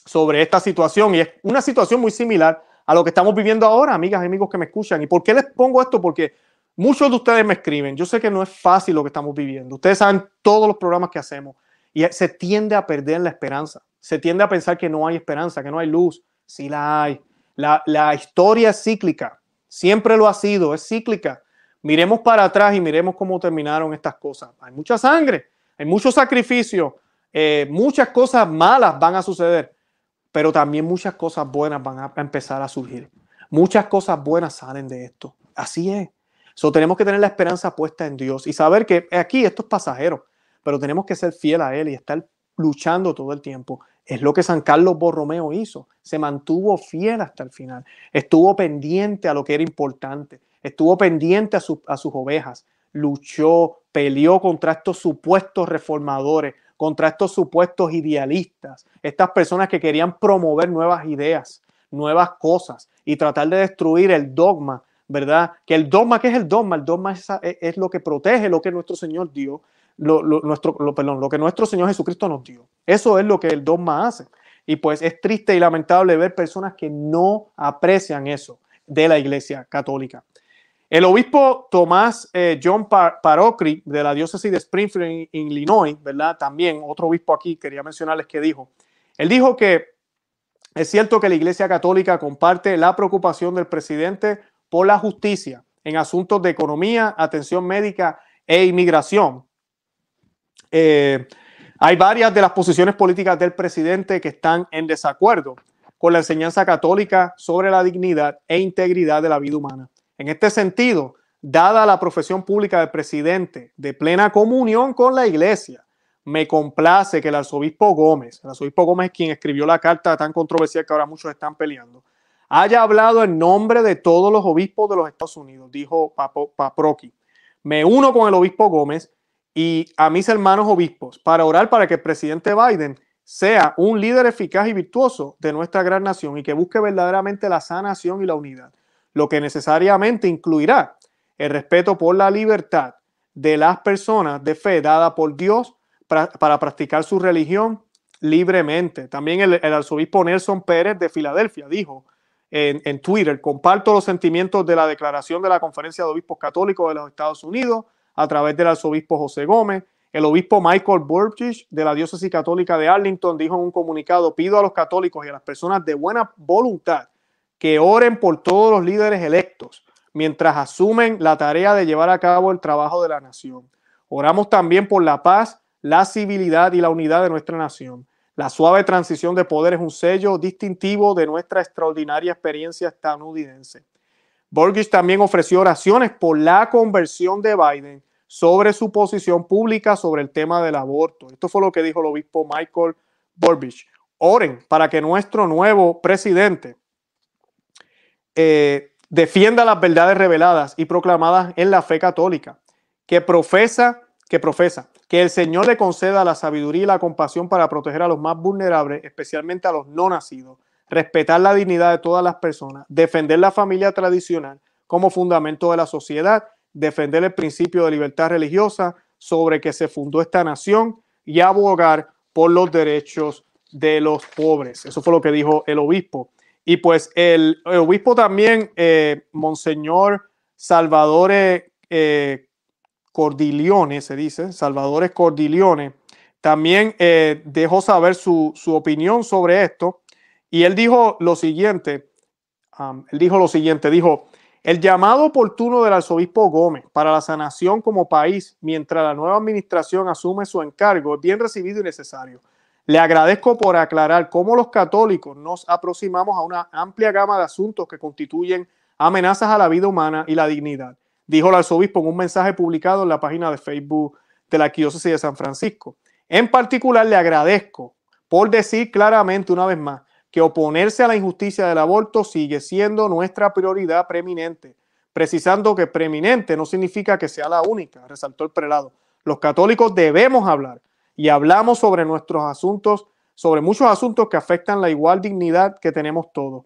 sobre esta situación y es una situación muy similar a lo que estamos viviendo ahora, amigas y amigos que me escuchan. ¿Y por qué les pongo esto? Porque muchos de ustedes me escriben. Yo sé que no es fácil lo que estamos viviendo. Ustedes saben todos los programas que hacemos y se tiende a perder la esperanza se tiende a pensar que no hay esperanza, que no hay luz. Sí la hay. La, historia es cíclica, siempre lo ha sido, es cíclica. Miremos para atrás y miremos cómo terminaron estas cosas. Hay mucha sangre, hay mucho sacrificio, eh, muchas cosas malas van a suceder, pero también muchas cosas buenas van a empezar a surgir. Muchas cosas buenas salen de esto. Así es. So, tenemos que tener la esperanza puesta en Dios y saber que aquí esto es pasajero, pero tenemos que ser fiel a Él y estar luchando todo el tiempo. Es lo que San Carlos Borromeo hizo. Se mantuvo fiel hasta el final. Estuvo pendiente a lo que era importante. Estuvo pendiente a, a sus ovejas. Luchó, peleó contra estos supuestos reformadores, contra estos supuestos idealistas, estas personas que querían promover nuevas ideas, nuevas cosas y tratar de destruir el dogma, ¿verdad? Que el dogma, ¿qué es el dogma? El dogma es, lo que protege lo que nuestro Señor dio nuestro, perdón, lo que nuestro Señor Jesucristo nos dio. Eso es lo que el dogma hace. Y pues es triste y lamentable ver personas que no aprecian eso de la Iglesia Católica. El obispo Tomás eh, John Parocri de la diócesis de Springfield, en Illinois, ¿verdad? También otro obispo aquí, quería mencionarles que dijo. Él dijo que es cierto que la Iglesia Católica comparte la preocupación del presidente por la justicia en asuntos de economía, atención médica e inmigración, Eh, hay varias de las posiciones políticas del presidente que están en desacuerdo con la enseñanza católica sobre la dignidad e integridad de la vida humana. En este sentido, dada la profesión pública del presidente de plena comunión con la iglesia, me complace que el arzobispo Gómez, el arzobispo Gómez quien escribió la carta tan controversial que ahora muchos están peleando, haya hablado en nombre de todos los obispos de los Estados Unidos, dijo Paproqui. Me uno con el obispo Gómez y a mis hermanos obispos para orar para que el presidente Biden sea un líder eficaz y virtuoso de nuestra gran nación y que busque verdaderamente la sanación y la unidad, lo que necesariamente incluirá el respeto por la libertad de las personas de fe dada por Dios para, practicar su religión libremente. También el, arzobispo Nelson Pérez de Filadelfia dijo en, Twitter, comparto los sentimientos de la declaración de la Conferencia de Obispos Católicos de los Estados Unidos a través del arzobispo José Gómez. El obispo Michael Burgess de la Diócesis Católica de Arlington dijo en un comunicado, pido a los católicos y a las personas de buena voluntad que oren por todos los líderes electos mientras asumen la tarea de llevar a cabo el trabajo de la nación. Oramos también por la paz la civilidad y la unidad de nuestra nación. La suave transición de poder es un sello distintivo de nuestra extraordinaria experiencia estadounidense. Borges también ofreció oraciones por la conversión de Biden sobre su posición pública sobre el tema del aborto. Esto fue lo que dijo el obispo Michael Burbidge. Oren para que nuestro nuevo presidente eh, defienda las verdades reveladas y proclamadas en la fe católica, que profesa, que profesa que el Señor le conceda la sabiduría y la compasión para proteger a los más vulnerables, especialmente a los no nacidos, respetar la dignidad de todas las personas, defender la familia tradicional como fundamento de la sociedad, defender el principio de libertad religiosa sobre que se fundó esta nación y abogar por los derechos de los pobres. Eso fue lo que dijo el obispo. Y pues el, obispo también, eh, Monseñor Salvador eh, Cordilione, se dice, Salvador Cordilione, también eh, dejó saber su, opinión sobre esto y él dijo lo siguiente, él dijo lo siguiente, dijo, el llamado oportuno del arzobispo Gómez para la sanación como país mientras la nueva administración asume su encargo es bien recibido y necesario. Le agradezco por aclarar cómo los católicos nos aproximamos a una amplia gama de asuntos que constituyen amenazas a la vida humana y la dignidad dijo el arzobispo en un mensaje publicado en la página de Facebook de la Arquidiócesis de San Francisco. En particular, le agradezco por decir claramente una vez más que oponerse a la injusticia del aborto sigue siendo nuestra prioridad preeminente, precisando que preeminente no significa que sea la única, resaltó el prelado. Los católicos debemos hablar y hablamos sobre nuestros asuntos, sobre muchos asuntos que afectan la igual dignidad que tenemos todos.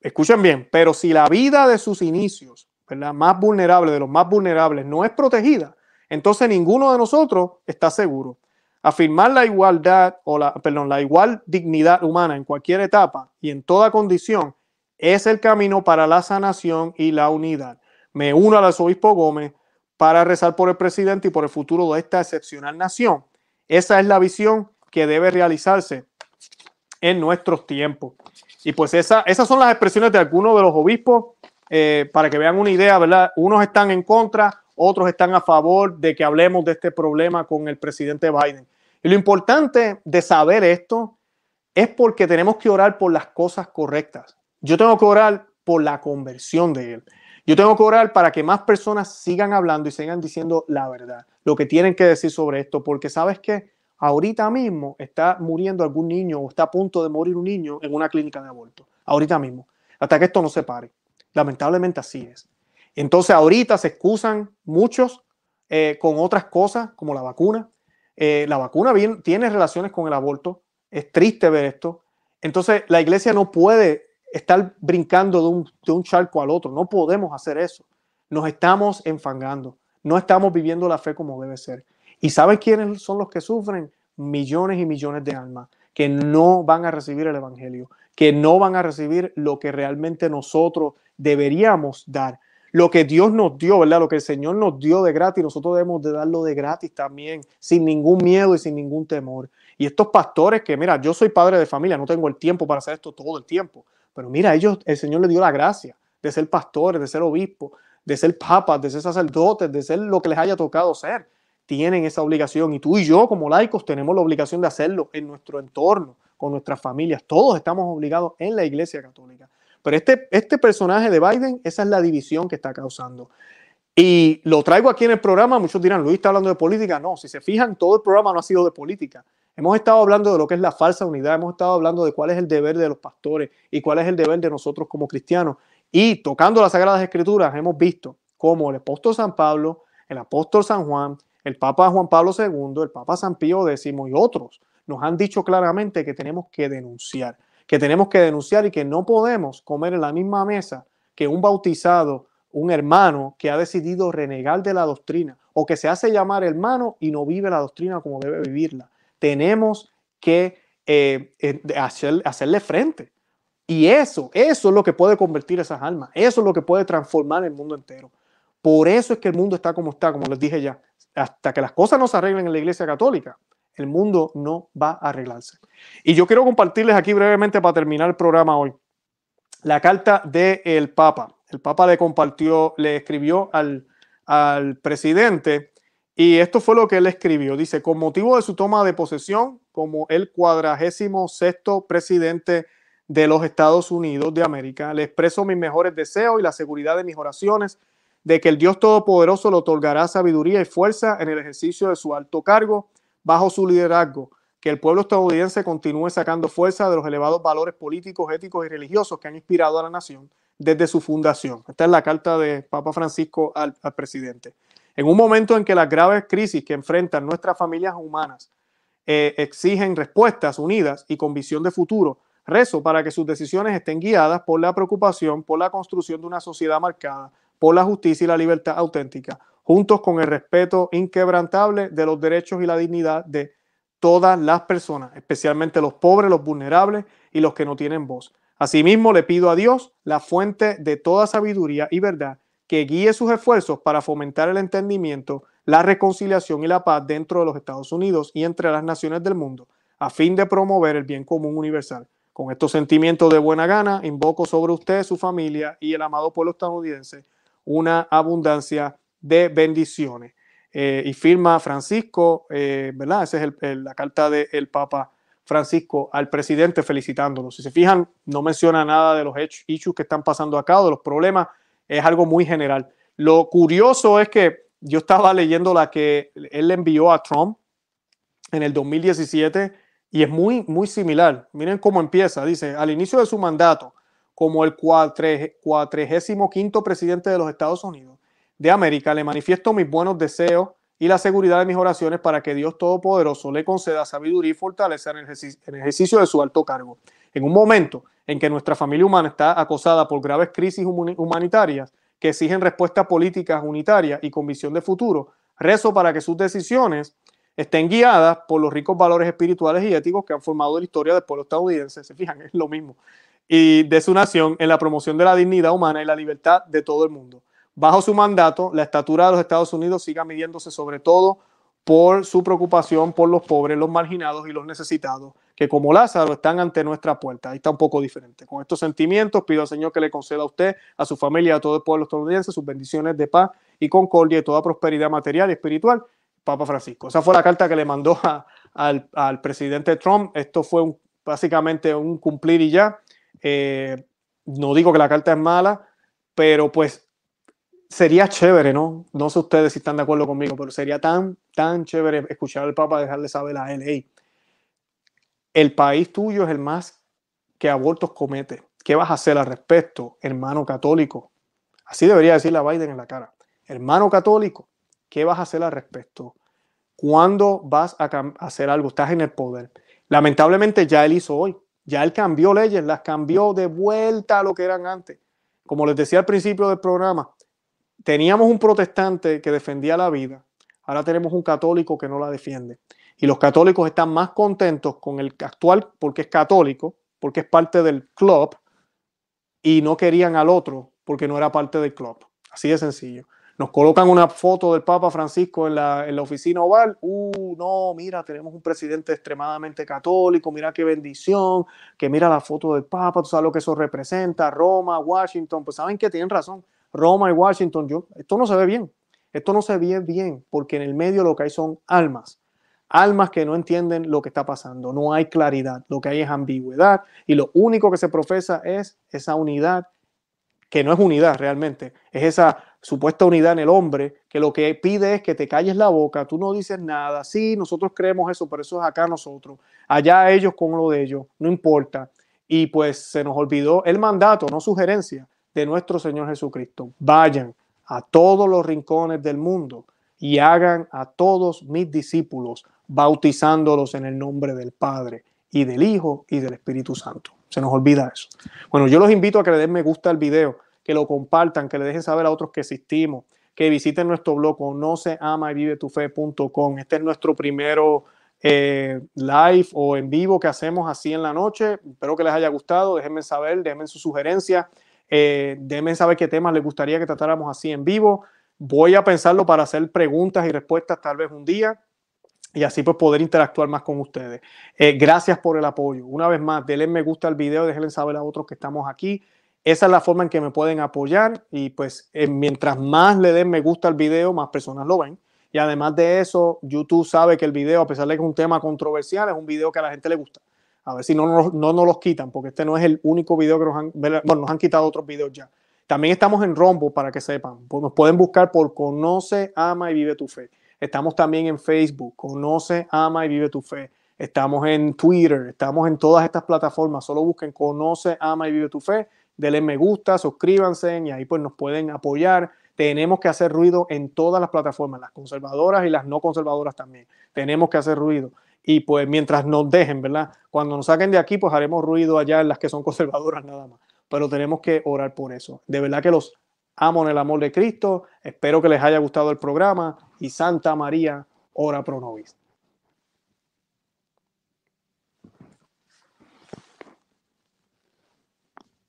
Escuchen bien, pero si la vida de sus inicios más vulnerable, de los más vulnerables, no es protegida, entonces ninguno de nosotros está seguro. Afirmar la igualdad o la, perdón, la igual dignidad humana en cualquier etapa y en toda condición es el camino para la sanación y la unidad. Me uno al arzobispo Gómez para rezar por el presidente y por el futuro de esta excepcional nación. Esa es la visión que debe realizarse en nuestros tiempos. Y pues esa, esas son las expresiones de algunos de los obispos eh, para que vean una idea, ¿verdad? Unos están en contra, otros están a favor de que hablemos de este problema con el presidente Biden. Y lo importante de saber esto es porque tenemos que orar por las cosas correctas. Yo tengo que orar por la conversión de él. Yo tengo que orar para que más personas sigan hablando y sigan diciendo la verdad, lo que tienen que decir sobre esto, porque sabes que ahorita mismo está muriendo algún niño o está a punto de morir un niño en una clínica de aborto. Ahorita mismo, hasta que esto no se pare. Lamentablemente así es. Entonces ahorita se excusan muchos eh, con otras cosas como la vacuna. Eh, la vacuna bien, tiene relaciones con el aborto. Es triste ver esto. Entonces la iglesia no puede estar brincando de un, de un charco al otro. No podemos hacer eso. Nos estamos enfangando. No estamos viviendo la fe como debe ser. ¿Y saben quiénes son los que sufren? Millones y millones de almas que no van a recibir el Evangelio, que no van a recibir lo que realmente nosotros deberíamos dar. Lo que Dios nos dio, ¿verdad? Lo que el Señor nos dio de gratis, nosotros debemos de darlo de gratis también, sin ningún miedo y sin ningún temor. Y estos pastores que, mira, yo soy padre de familia, no tengo el tiempo para hacer esto todo el tiempo, pero mira, ellos, el Señor les dio la gracia de ser pastores, de ser obispos, de ser papas, de ser sacerdotes, de ser lo que les haya tocado ser. tienen esa obligación y tú y yo como laicos tenemos la obligación de hacerlo en nuestro entorno, con nuestras familias. Todos estamos obligados en la Iglesia Católica. Pero este, este personaje de Biden, esa es la división que está causando. Y lo traigo aquí en el programa, muchos dirán, Luis está hablando de política. No, si se fijan, todo el programa no ha sido de política. Hemos estado hablando de lo que es la falsa unidad, hemos estado hablando de cuál es el deber de los pastores y cuál es el deber de nosotros como cristianos. Y tocando las Sagradas Escrituras, hemos visto cómo el apóstol San Pablo, el apóstol San Juan, el Papa Juan Pablo II, el Papa San Pío X y otros nos han dicho claramente que tenemos que denunciar, que tenemos que denunciar y que no podemos comer en la misma mesa que un bautizado, un hermano que ha decidido renegar de la doctrina o que se hace llamar hermano y no vive la doctrina como debe vivirla. Tenemos que eh, eh, hacerle frente. Y eso, eso es lo que puede convertir esas almas, eso es lo que puede transformar el mundo entero. Por eso es que el mundo está como está, como les dije ya hasta que las cosas no se arreglen en la Iglesia Católica, el mundo no va a arreglarse. Y yo quiero compartirles aquí brevemente para terminar el programa hoy la carta del Papa. El Papa le compartió, le escribió al, al presidente y esto fue lo que él escribió. Dice, con motivo de su toma de posesión como el cuadragésimo sexto presidente de los Estados Unidos de América, le expreso mis mejores deseos y la seguridad de mis oraciones de que el Dios Todopoderoso le otorgará sabiduría y fuerza en el ejercicio de su alto cargo bajo su liderazgo, que el pueblo estadounidense continúe sacando fuerza de los elevados valores políticos, éticos y religiosos que han inspirado a la nación desde su fundación. Esta es la carta de Papa Francisco al, presidente. En un momento en que las graves crisis que enfrentan nuestras familias humanas eh, exigen respuestas unidas y con visión de futuro, rezo para que sus decisiones estén guiadas por la preocupación por la construcción de una sociedad marcada por la justicia y la libertad auténtica, juntos con el respeto inquebrantable de los derechos y la dignidad de todas las personas, especialmente los pobres, los vulnerables y los que no tienen voz. Asimismo, le pido a Dios, la fuente de toda sabiduría y verdad, que guíe sus esfuerzos para fomentar el entendimiento, la reconciliación y la paz dentro de los Estados Unidos y entre las naciones del mundo, a fin de promover el bien común universal. Con estos sentimientos de buena gana, invoco sobre usted, su familia y el amado pueblo estadounidense una abundancia de bendiciones. Eh, y firma Francisco, eh, ¿verdad? Esa es la carta del Papa Francisco al presidente felicitándolo. Si se fijan, no menciona nada de los hechos que están pasando acá, de los problemas, es algo muy general. Lo curioso es que yo estaba leyendo la que él le envió a Trump en el 2017 y es muy, muy similar. Miren cómo empieza. Dice, al inicio de su mandato, como el cuatrigésimo quinto presidente de los Estados Unidos de América, le manifiesto mis buenos deseos y la seguridad de mis oraciones para que Dios Todopoderoso le conceda sabiduría y fortaleza en el, ejercicio de su alto cargo. En un momento en que nuestra familia humana está acosada por graves crisis humanitarias que exigen respuestas políticas unitarias y con visión de futuro, rezo para que sus decisiones estén guiadas por los ricos valores espirituales y éticos que han formado la historia del pueblo estadounidense. Se fijan, es lo mismo y de su nación en la promoción de la dignidad humana y la libertad de todo el mundo. Bajo su mandato, la estatura de los Estados Unidos siga midiéndose sobre todo por su preocupación por los pobres, los marginados y los necesitados, que como Lázaro están ante nuestra puerta. Ahí está un poco diferente. Con estos sentimientos pido al Señor que le conceda a usted, a su familia, a todo el pueblo estadounidense sus bendiciones de paz y concordia y toda prosperidad material y espiritual. Papa Francisco. Esa fue la carta que le mandó al, al, presidente Trump. Esto fue básicamente un cumplir y ya. Eh, no digo que la carta es mala, pero pues sería chévere, ¿no? No sé ustedes si están de acuerdo conmigo, pero sería tan, tan chévere escuchar al Papa dejarle saber a él, el país tuyo es el más que abortos comete. ¿Qué vas a hacer al respecto, hermano católico? Así debería decirle a Biden en la cara. Hermano católico, ¿qué vas a hacer al respecto? ¿Cuándo vas a hacer algo? Estás en el poder. Lamentablemente ya él hizo hoy. Ya él cambió leyes, las cambió de vuelta a lo que eran antes. Como les decía al principio del programa, teníamos un protestante que defendía la vida, ahora tenemos un católico que no la defiende. Y los católicos están más contentos con el actual porque es católico, porque es parte del club, y no querían al otro porque no era parte del club. Así de sencillo nos colocan una foto del Papa Francisco en la, en la, oficina oval, uh, no, mira, tenemos un presidente extremadamente católico, mira qué bendición, que mira la foto del Papa, tú sabes lo que eso representa, Roma, Washington, pues saben que tienen razón, Roma y Washington, yo, esto no se ve bien. Esto no se ve bien porque en el medio lo que hay son almas. Almas que no entienden lo que está pasando. No hay claridad. Lo que hay es ambigüedad y lo único que se profesa es esa unidad que no es unidad realmente. Es esa supuesta unidad en el hombre que lo que pide es que te calles la boca, tú no dices nada. Sí, nosotros creemos eso, pero eso es acá nosotros. Allá ellos con lo de ellos, no importa. Y pues se nos olvidó el mandato, no sugerencia de nuestro Señor Jesucristo. Vayan a todos los rincones del mundo y hagan a todos mis discípulos, bautizándolos en el nombre del Padre y del Hijo y del Espíritu Santo. Se nos olvida eso. Bueno, yo los invito a que le den me gusta al video, que lo compartan, que le dejen saber a otros que existimos, que visiten nuestro blog no se ama y vive tu fe.com. Este es nuestro primero eh, live o en vivo que hacemos así en la noche. Espero que les haya gustado. Déjenme saber, déjenme sus sugerencias. Eh, déjenme saber qué temas les gustaría que tratáramos así en vivo. Voy a pensarlo para hacer preguntas y respuestas tal vez un día y así pues poder interactuar más con ustedes. Eh, gracias por el apoyo. Una vez más, denle me gusta al video, déjenle saber a otros que estamos aquí. Esa es la forma en que me pueden apoyar y pues eh, mientras más le den me gusta al video, más personas lo ven. Y además de eso, YouTube sabe que el video, a pesar de que es un tema controversial, es un video que a la gente le gusta. A ver si no nos no, no los quitan, porque este no es el único video que nos han, bueno, nos han quitado otros videos ya. También estamos en Rombo, para que sepan. Pues nos pueden buscar por Conoce, Ama y Vive tu Fe. Estamos también en Facebook, Conoce, Ama y Vive tu Fe. Estamos en Twitter, estamos en todas estas plataformas. Solo busquen Conoce, Ama y Vive tu Fe. Denle me gusta, suscríbanse y ahí pues nos pueden apoyar. Tenemos que hacer ruido en todas las plataformas, las conservadoras y las no conservadoras también. Tenemos que hacer ruido. Y pues mientras nos dejen, ¿verdad? Cuando nos saquen de aquí, pues haremos ruido allá en las que son conservadoras nada más. Pero tenemos que orar por eso. De verdad que los amo en el amor de Cristo. Espero que les haya gustado el programa y Santa María, ora pro nobis.